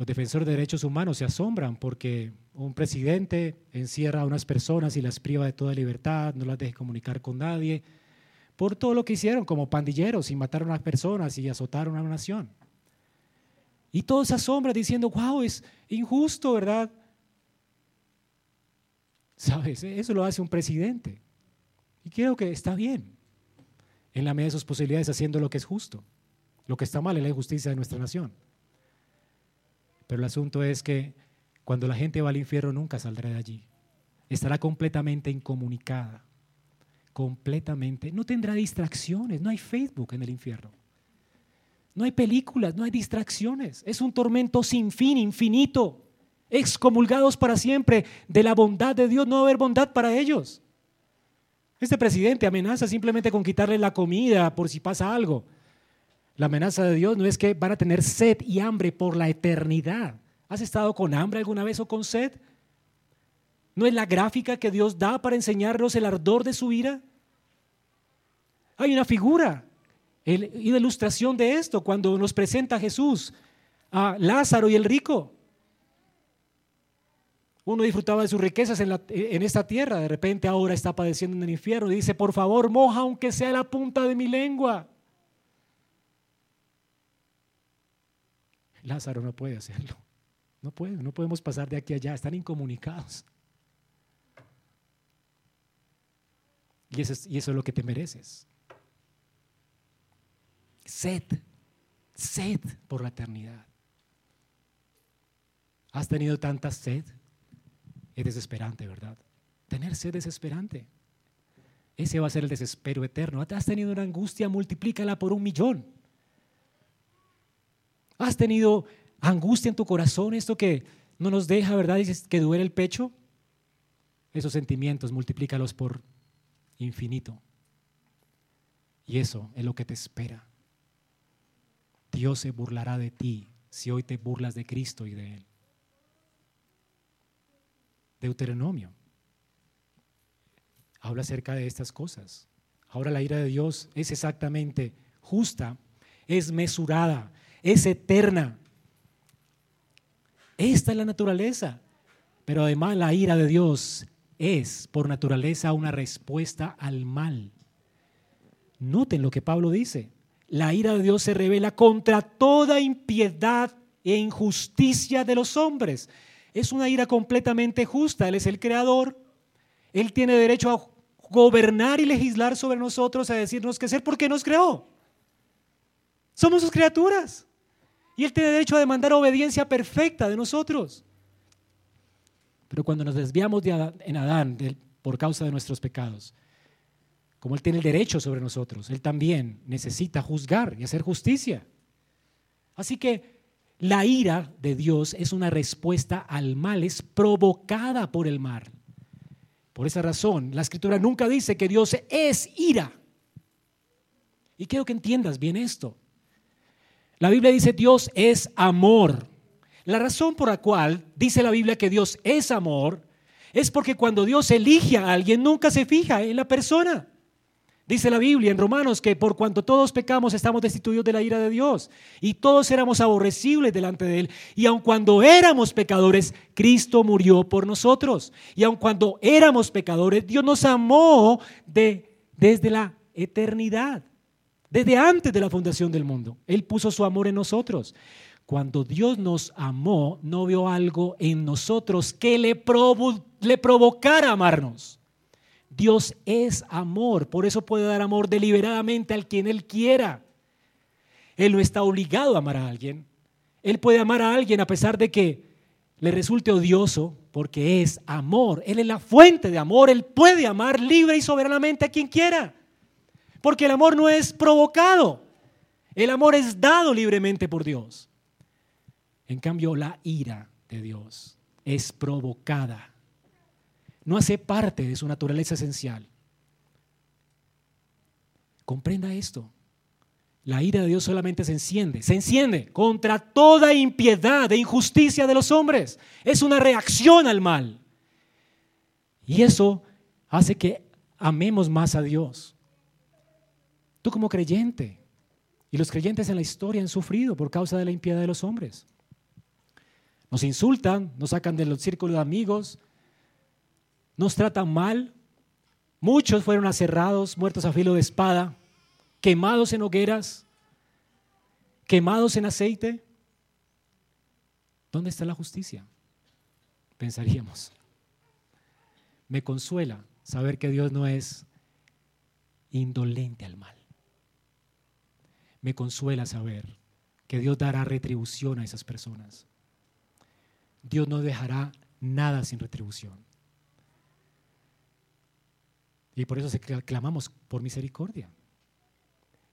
Los defensores de derechos humanos se asombran porque un presidente encierra a unas personas y las priva de toda libertad, no las deja comunicar con nadie, por todo lo que hicieron como pandilleros y mataron a las personas y azotaron a una nación. Y todos se asombran diciendo, wow, es injusto, ¿verdad? ¿Sabes? Eso lo hace un presidente. Y creo que está bien en la medida de sus posibilidades haciendo lo que es justo. Lo que está mal es la injusticia de nuestra nación. Pero el asunto es que cuando la gente va al infierno nunca saldrá de allí. Estará completamente incomunicada. Completamente. No tendrá distracciones. No hay Facebook en el infierno. No hay películas, no hay distracciones. Es un tormento sin fin, infinito. Excomulgados para siempre de la bondad de Dios. No va a haber bondad para ellos. Este presidente amenaza simplemente con quitarle la comida por si pasa algo. La amenaza de Dios no es que van a tener sed y hambre por la eternidad. ¿Has estado con hambre alguna vez o con sed? ¿No es la gráfica que Dios da para enseñarnos el ardor de su ira? Hay una figura y de ilustración de esto cuando nos presenta Jesús a Lázaro y el rico. Uno disfrutaba de sus riquezas en, en, esta tierra, de repente ahora está padeciendo en el infierno y dice, por favor, moja aunque sea la punta de mi lengua. Lázaro no puede hacerlo. No puede, no podemos pasar de aquí a allá, están incomunicados. Y eso, es, y eso es lo que te mereces. Sed, sed por la eternidad. ¿Has tenido tanta sed? Es desesperante, ¿verdad? Tener sed es desesperante. Ese va a ser el desespero eterno. ¿Has tenido una angustia? Multiplícala por un millón. ¿Has tenido angustia en tu corazón? Esto que no nos deja, ¿verdad? Dices que duele el pecho. Esos sentimientos, multiplícalos por infinito. Y eso es lo que te espera. Dios se burlará de ti si hoy te burlas de Cristo y de Él. Deuteronomio habla acerca de estas cosas. Ahora la ira de Dios es exactamente justa, es mesurada, es eterna. Esta es la naturaleza. Pero además la ira de Dios es por naturaleza una respuesta al mal. Noten lo que Pablo dice. La ira de Dios se revela contra toda impiedad e injusticia de los hombres. Es una ira completamente justa. Él es el creador. Él tiene derecho a gobernar y legislar sobre nosotros, a decirnos qué hacer porque nos creó. Somos sus criaturas. Y Él tiene derecho a demandar obediencia perfecta de nosotros. Pero cuando nos desviamos de en Adán por causa de nuestros pecados, como Él tiene el derecho sobre nosotros, Él también necesita juzgar y hacer justicia. Así que la ira de Dios es una respuesta al mal, es provocada por el mal. Por esa razón, la escritura nunca dice que Dios es ira. Y quiero que entiendas bien esto. La Biblia dice Dios es amor. La razón por la cual dice la Biblia que Dios es amor es porque cuando Dios elige a alguien nunca se fija en la persona. Dice la Biblia en Romanos que por cuanto todos pecamos estamos destituidos de la ira de Dios y todos éramos aborrecibles delante de Él. Y aun cuando éramos pecadores, Cristo murió por nosotros. Y aun cuando éramos pecadores, Dios nos amó de, desde la eternidad, desde antes de la fundación del mundo. Él puso su amor en nosotros. Cuando Dios nos amó, no vio algo en nosotros que le, provocara amarnos. Dios es amor, por eso puede dar amor deliberadamente al quien Él quiera. Él no está obligado a amar a alguien. Él puede amar a alguien a pesar de que le resulte odioso, porque es amor. Él es la fuente de amor. Él puede amar libre y soberanamente a quien quiera. Porque el amor no es provocado. El amor es dado libremente por Dios. En cambio, la ira de Dios es provocada. No hace parte de su naturaleza esencial. Comprenda esto. La ira de Dios solamente se enciende, se enciende contra toda impiedad e injusticia de los hombres. Es una reacción al mal. Y eso hace que amemos más a Dios. Tú como creyente, y los creyentes en la historia han sufrido por causa de la impiedad de los hombres. Nos insultan, nos sacan del círculo de amigos, nos tratan mal. Muchos fueron aserrados, muertos a filo de espada, quemados en hogueras, quemados en aceite. ¿Dónde está la justicia? Pensaríamos. Me consuela saber que Dios no es indolente al mal. Me consuela saber que Dios dará retribución a esas personas. Dios no dejará nada sin retribución. Y por eso clamamos por misericordia.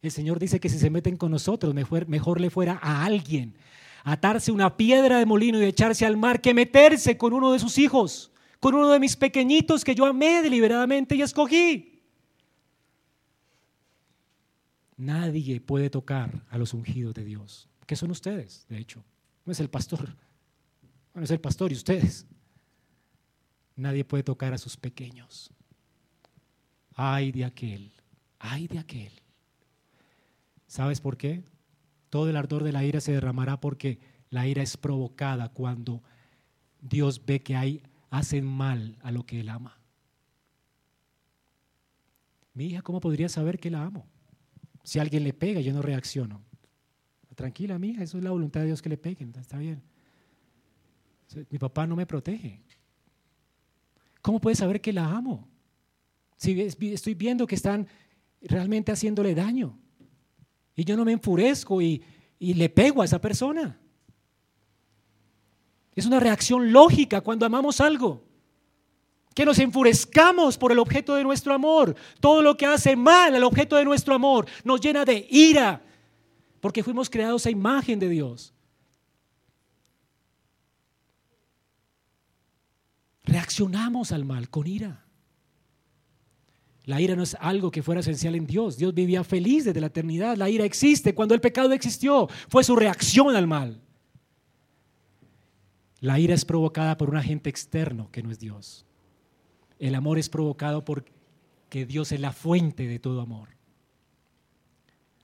El Señor dice que si se meten con nosotros, mejor, mejor le fuera a alguien atarse una piedra de molino y echarse al mar que meterse con uno de sus hijos, con uno de mis pequeñitos que yo amé deliberadamente y escogí. Nadie puede tocar a los ungidos de Dios, que son ustedes, de hecho. No es el pastor, Bueno, es el pastor y ustedes. Nadie puede tocar a sus pequeños. Ay de aquel, ay de aquel. ¿Sabes por qué? Todo el ardor de la ira se derramará porque la ira es provocada cuando Dios ve que hay, hacen mal a lo que Él ama. Mi hija, ¿cómo podría saber que la amo? Si alguien le pega, yo no reacciono. Tranquila, mi hija, eso es la voluntad de Dios que le peguen, está bien. Mi papá no me protege. ¿Cómo puede saber que la amo? Si estoy viendo que están realmente haciéndole daño. Y yo no me enfurezco y, y le pego a esa persona. Es una reacción lógica cuando amamos algo que nos enfurezcamos por el objeto de nuestro amor. Todo lo que hace mal al objeto de nuestro amor nos llena de ira, porque fuimos creados a imagen de Dios. Reaccionamos al mal con ira. La ira no es algo que fuera esencial en Dios. Dios vivía feliz desde la eternidad. La ira existe. Cuando el pecado existió, fue su reacción al mal. La ira es provocada por un agente externo que no es Dios. El amor es provocado porque Dios es la fuente de todo amor.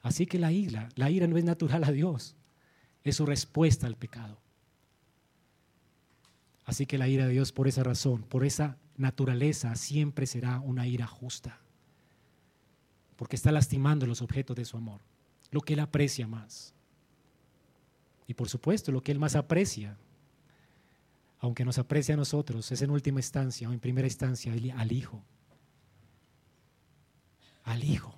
Así que la ira, la ira no es natural a Dios, es su respuesta al pecado. Así que la ira de Dios por esa razón, por esa naturaleza, siempre será una ira justa. Porque está lastimando los objetos de su amor, lo que Él aprecia más. Y por supuesto, lo que Él más aprecia aunque nos aprecia a nosotros, es en última instancia o en primera instancia al Hijo. Al Hijo.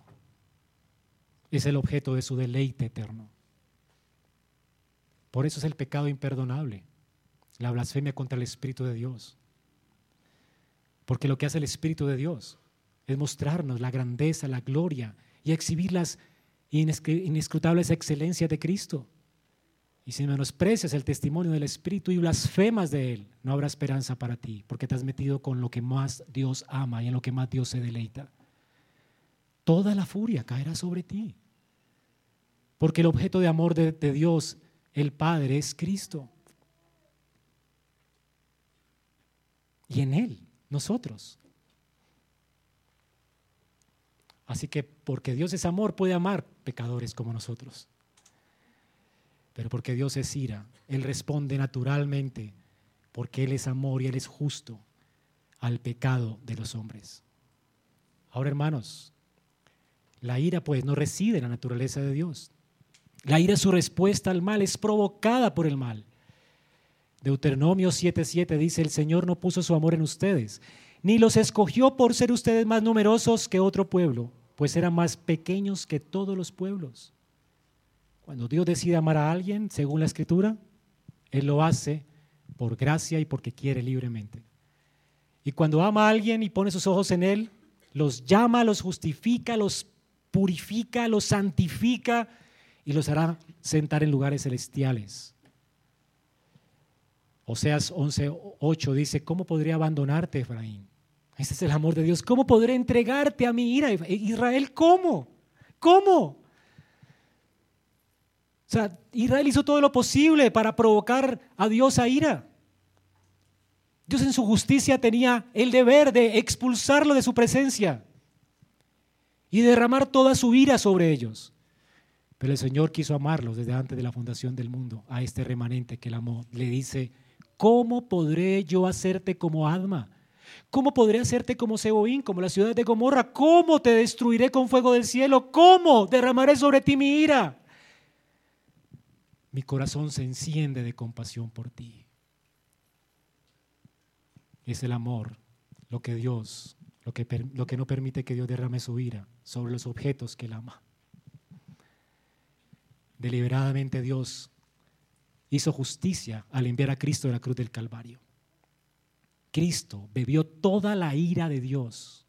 Es el objeto de su deleite eterno. Por eso es el pecado imperdonable, la blasfemia contra el Espíritu de Dios. Porque lo que hace el Espíritu de Dios es mostrarnos la grandeza, la gloria y exhibir las inescrutables excelencias de Cristo. Y si menosprecias el testimonio del Espíritu y blasfemas de Él, no habrá esperanza para ti, porque te has metido con lo que más Dios ama y en lo que más Dios se deleita. Toda la furia caerá sobre ti, porque el objeto de amor de, de Dios, el Padre, es Cristo. Y en Él, nosotros. Así que porque Dios es amor, puede amar pecadores como nosotros. Pero porque Dios es ira, Él responde naturalmente, porque Él es amor y Él es justo al pecado de los hombres. Ahora, hermanos, la ira pues no reside en la naturaleza de Dios. La ira es su respuesta al mal, es provocada por el mal. Deuteronomio 7:7 dice, el Señor no puso su amor en ustedes, ni los escogió por ser ustedes más numerosos que otro pueblo, pues eran más pequeños que todos los pueblos. Cuando Dios decide amar a alguien, según la escritura, Él lo hace por gracia y porque quiere libremente. Y cuando ama a alguien y pone sus ojos en Él, los llama, los justifica, los purifica, los santifica y los hará sentar en lugares celestiales. Oseas 11:8 dice, ¿cómo podría abandonarte, Efraín? Ese es el amor de Dios. ¿Cómo podré entregarte a mi ira? Israel, ¿cómo? ¿Cómo? Israel hizo todo lo posible para provocar a Dios a ira. Dios en su justicia tenía el deber de expulsarlo de su presencia y derramar toda su ira sobre ellos. Pero el Señor quiso amarlos desde antes de la fundación del mundo, a este remanente que él amó. Le dice, ¿cómo podré yo hacerte como Adma? ¿Cómo podré hacerte como Seboín, como la ciudad de Gomorra? ¿Cómo te destruiré con fuego del cielo? ¿Cómo derramaré sobre ti mi ira? Mi corazón se enciende de compasión por ti. Es el amor lo que Dios, lo que, no permite que Dios derrame su ira sobre los objetos que Él ama. Deliberadamente Dios hizo justicia al enviar a Cristo de la cruz del Calvario. Cristo bebió toda la ira de Dios,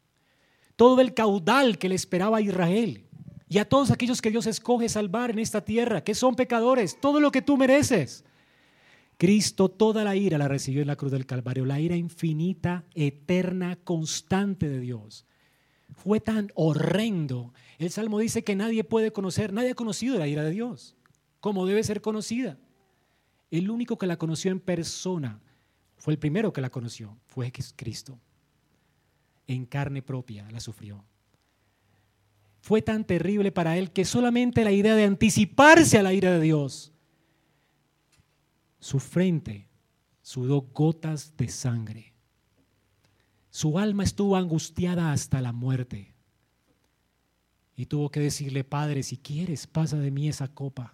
todo el caudal que le esperaba a Israel y a todos aquellos que Dios escoge salvar en esta tierra, que son pecadores, todo lo que tú mereces. Cristo toda la ira la recibió en la cruz del Calvario, la ira infinita, eterna, constante de Dios. Fue tan horrendo. El Salmo dice que nadie puede conocer, nadie ha conocido la ira de Dios, como debe ser conocida. El único que la conoció en persona, fue el primero que la conoció, fue Cristo. En carne propia la sufrió. Fue tan terrible para él que solamente la idea de anticiparse a la ira de Dios, su frente sudó gotas de sangre. Su alma estuvo angustiada hasta la muerte. Y tuvo que decirle, Padre, si quieres, pasa de mí esa copa.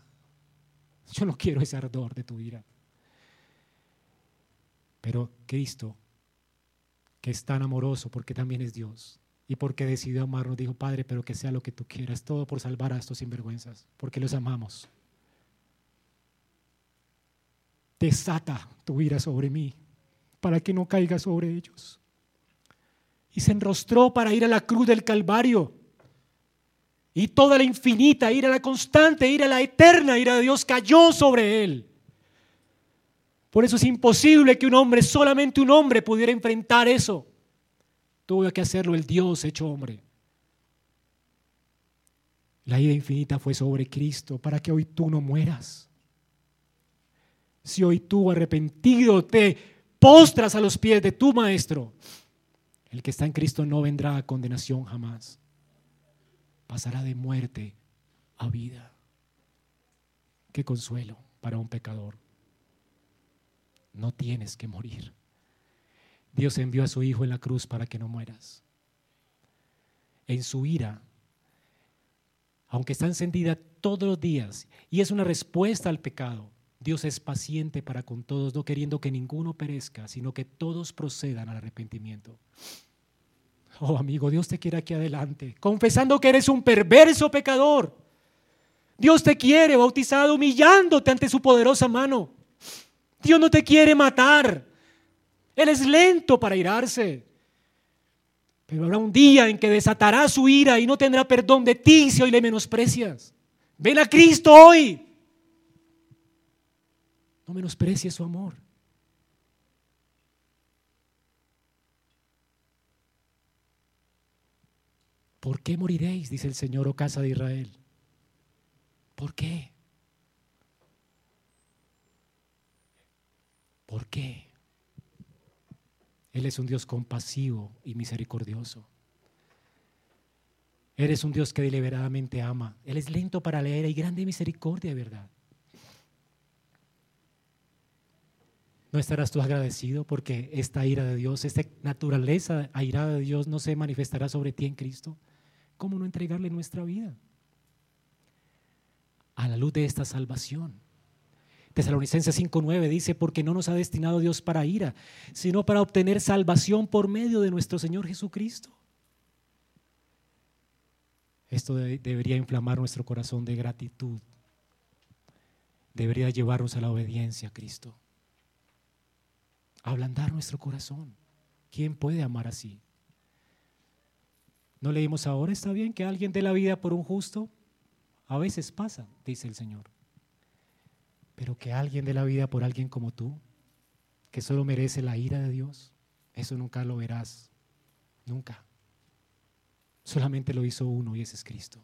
Yo no quiero ese ardor de tu ira. Pero Cristo, que es tan amoroso porque también es Dios y porque decidió amarnos, dijo, Padre, pero que sea lo que tú quieras, todo por salvar a estos sinvergüenzas, porque los amamos. Desata tu ira sobre mí para que no caiga sobre ellos. Y se enrostró para ir a la cruz del Calvario y toda la infinita ira, la constante ira, la eterna ira de Dios cayó sobre él. Por eso es imposible que un hombre, solamente un hombre, pudiera enfrentar eso. Tuvo que hacerlo el Dios hecho hombre. La ira infinita fue sobre Cristo para que hoy tú no mueras. Si hoy tú arrepentido te postras a los pies de tu Maestro, el que está en Cristo no vendrá a condenación jamás pasará de muerte a vida. Qué consuelo para un pecador. No tienes que morir. Dios envió a su Hijo en la cruz para que no mueras. En su ira, aunque está encendida todos los días y es una respuesta al pecado, Dios es paciente para con todos, no queriendo que ninguno perezca, sino que todos procedan al arrepentimiento. Oh amigo, Dios te quiere aquí adelante, confesando que eres un perverso pecador. Dios te quiere bautizado humillándote ante su poderosa mano. Dios no te quiere matar. Él es lento para irarse. Pero habrá un día en que desatará su ira y no tendrá perdón de ti si hoy le menosprecias. Ven a Cristo hoy. No menosprecies su amor. ¿Por qué moriréis? dice el Señor, oh casa de Israel. ¿Por qué? ¿Por qué? Él es un Dios compasivo y misericordioso. Eres un Dios que deliberadamente ama. Él es lento para leer y grande misericordia, ¿verdad? ¿No estarás tú agradecido porque esta ira de Dios, esta naturaleza airada de Dios no se manifestará sobre ti en Cristo? ¿cómo no entregarle nuestra vida? A la luz de esta salvación. Tesalonicenses 5.9 dice, porque no nos ha destinado Dios para ira, sino para obtener salvación por medio de nuestro Señor Jesucristo. Esto debería inflamar nuestro corazón de gratitud. Debería llevarnos a la obediencia a Cristo. ablandar nuestro corazón. ¿Quién puede amar así? ¿No leímos ahora? ¿Está bien que alguien dé la vida por un justo? A veces pasa, dice el Señor. Pero que alguien dé la vida por alguien como tú, que solo merece la ira de Dios, eso nunca lo verás. Nunca. Solamente lo hizo uno y ese es Cristo.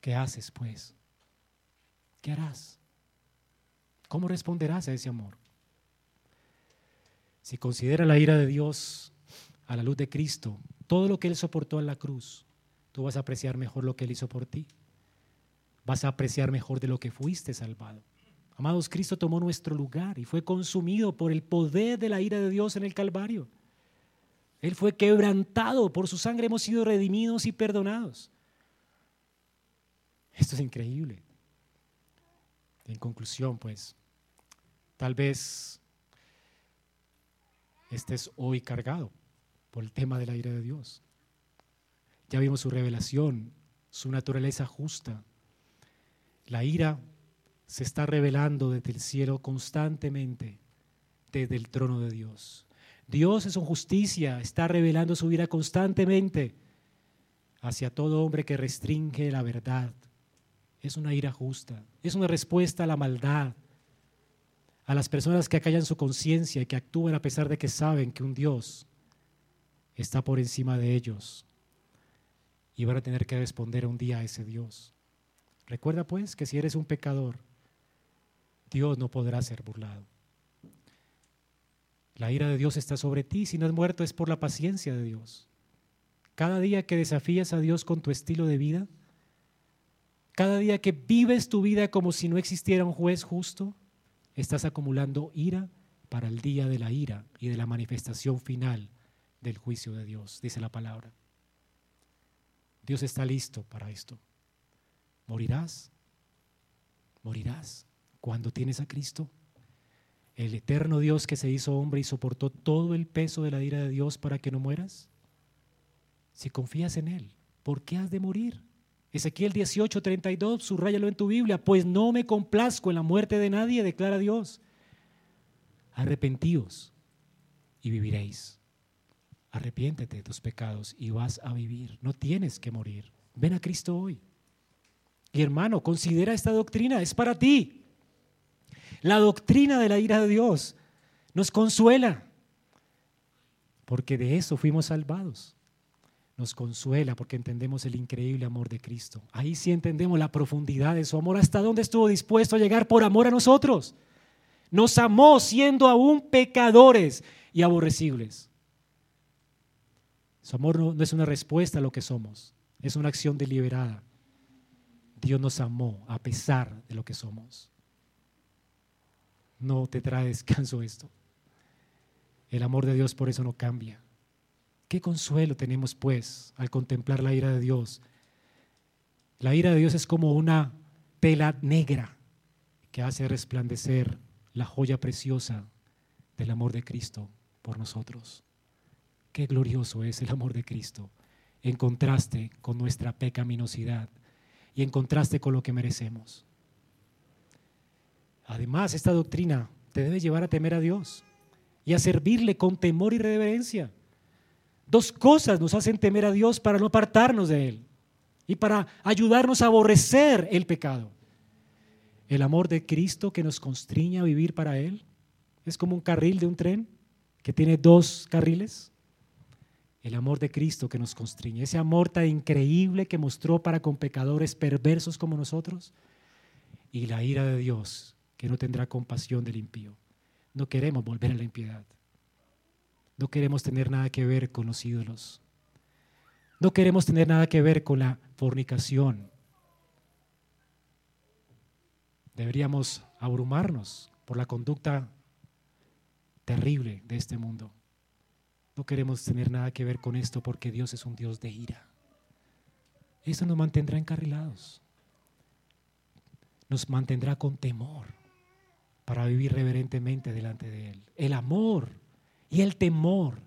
¿Qué haces pues? ¿Qué harás? ¿Cómo responderás a ese amor? Si considera la ira de Dios a la luz de Cristo, todo lo que Él soportó en la cruz, tú vas a apreciar mejor lo que Él hizo por ti. Vas a apreciar mejor de lo que fuiste salvado. Amados, Cristo tomó nuestro lugar y fue consumido por el poder de la ira de Dios en el Calvario. Él fue quebrantado, por su sangre hemos sido redimidos y perdonados. Esto es increíble. En conclusión, pues, tal vez estés hoy cargado por el tema de la ira de Dios. Ya vimos su revelación, su naturaleza justa. La ira se está revelando desde el cielo constantemente, desde el trono de Dios. Dios en su justicia está revelando su ira constantemente hacia todo hombre que restringe la verdad. Es una ira justa, es una respuesta a la maldad, a las personas que acallan su conciencia y que actúan a pesar de que saben que un Dios está por encima de ellos y van a tener que responder un día a ese Dios. Recuerda pues que si eres un pecador, Dios no podrá ser burlado. La ira de Dios está sobre ti. Si no has muerto es por la paciencia de Dios. Cada día que desafías a Dios con tu estilo de vida, cada día que vives tu vida como si no existiera un juez justo, estás acumulando ira para el día de la ira y de la manifestación final del juicio de Dios, dice la palabra. Dios está listo para esto. ¿Morirás? ¿Morirás cuando tienes a Cristo? El eterno Dios que se hizo hombre y soportó todo el peso de la ira de Dios para que no mueras. Si confías en Él, ¿por qué has de morir? Ezequiel 18, 32, subrayalo en tu Biblia, pues no me complazco en la muerte de nadie, declara Dios. Arrepentíos y viviréis. Arrepiéntete de tus pecados y vas a vivir. No tienes que morir. Ven a Cristo hoy. Y hermano, considera esta doctrina, es para ti. La doctrina de la ira de Dios nos consuela, porque de eso fuimos salvados. Nos consuela porque entendemos el increíble amor de Cristo. Ahí sí entendemos la profundidad de su amor, hasta dónde estuvo dispuesto a llegar por amor a nosotros. Nos amó siendo aún pecadores y aborrecibles. Su amor no, es una respuesta a lo que somos, es una acción deliberada. Dios nos amó a pesar de lo que somos. No te trae descanso esto. El amor de Dios por eso no cambia. ¿Qué consuelo tenemos pues al contemplar la ira de Dios? La ira de Dios es como una tela negra que hace resplandecer la joya preciosa del amor de Cristo por nosotros. Qué glorioso es el amor de Cristo en contraste con nuestra pecaminosidad y en contraste con lo que merecemos. Además, esta doctrina te debe llevar a temer a Dios y a servirle con temor y reverencia. Dos cosas nos hacen temer a Dios para no apartarnos de Él y para ayudarnos a aborrecer el pecado. El amor de Cristo que nos constriña a vivir para Él es como un carril de un tren que tiene dos carriles. El amor de Cristo que nos constriñe, ese amor tan increíble que mostró para con pecadores perversos como nosotros, y la ira de Dios que no tendrá compasión del impío. No queremos volver a la impiedad. No queremos tener nada que ver con los ídolos. No queremos tener nada que ver con la fornicación. Deberíamos abrumarnos por la conducta terrible de este mundo. No queremos tener nada que ver con esto porque Dios es un Dios de ira. Eso nos mantendrá encarrilados. Nos mantendrá con temor para vivir reverentemente delante de Él. El amor y el temor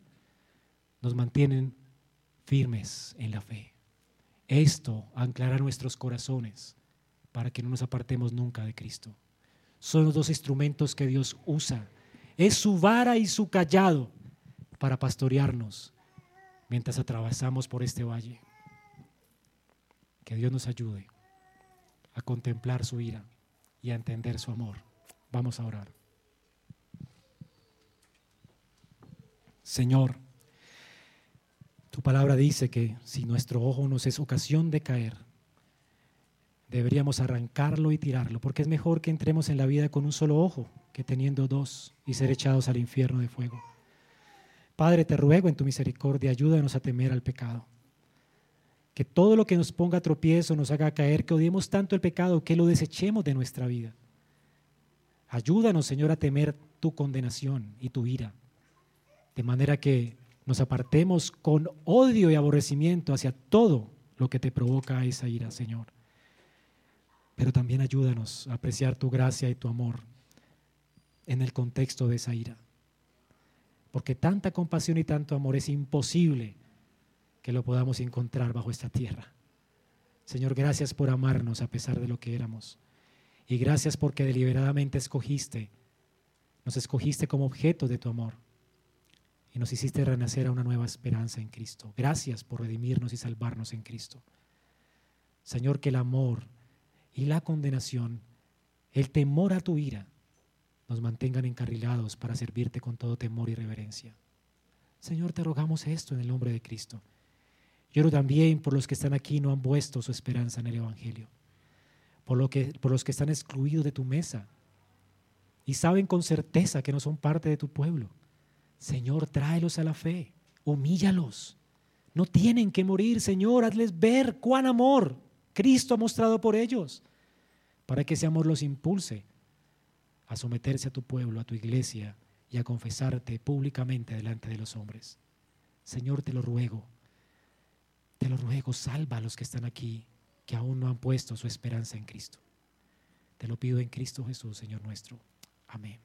nos mantienen firmes en la fe. Esto anclará nuestros corazones para que no nos apartemos nunca de Cristo. Son los dos instrumentos que Dios usa. Es su vara y su callado para pastorearnos mientras atravesamos por este valle. Que Dios nos ayude a contemplar su ira y a entender su amor. Vamos a orar. Señor, tu palabra dice que si nuestro ojo nos es ocasión de caer, deberíamos arrancarlo y tirarlo, porque es mejor que entremos en la vida con un solo ojo que teniendo dos y ser echados al infierno de fuego. Padre, te ruego en tu misericordia, ayúdanos a temer al pecado. Que todo lo que nos ponga tropiezo, nos haga caer, que odiemos tanto el pecado, que lo desechemos de nuestra vida. Ayúdanos, Señor, a temer tu condenación y tu ira de manera que nos apartemos con odio y aborrecimiento hacia todo lo que te provoca esa ira, Señor. Pero también ayúdanos a apreciar tu gracia y tu amor en el contexto de esa ira. Porque tanta compasión y tanto amor es imposible que lo podamos encontrar bajo esta tierra. Señor, gracias por amarnos a pesar de lo que éramos. Y gracias porque deliberadamente escogiste, nos escogiste como objeto de tu amor y nos hiciste renacer a una nueva esperanza en Cristo. Gracias por redimirnos y salvarnos en Cristo. Señor, que el amor y la condenación, el temor a tu ira, nos mantengan encarrilados para servirte con todo temor y reverencia. Señor, te rogamos esto en el nombre de Cristo. Lloro también por los que están aquí y no han puesto su esperanza en el Evangelio, por, lo que, por los que están excluidos de tu mesa, y saben con certeza que no son parte de tu pueblo. Señor, tráelos a la fe, humíllalos. No tienen que morir, Señor, hazles ver cuán amor Cristo ha mostrado por ellos, para que ese amor los impulse a someterse a tu pueblo, a tu iglesia y a confesarte públicamente delante de los hombres. Señor, te lo ruego, te lo ruego, salva a los que están aquí, que aún no han puesto su esperanza en Cristo. Te lo pido en Cristo Jesús, Señor nuestro. Amén.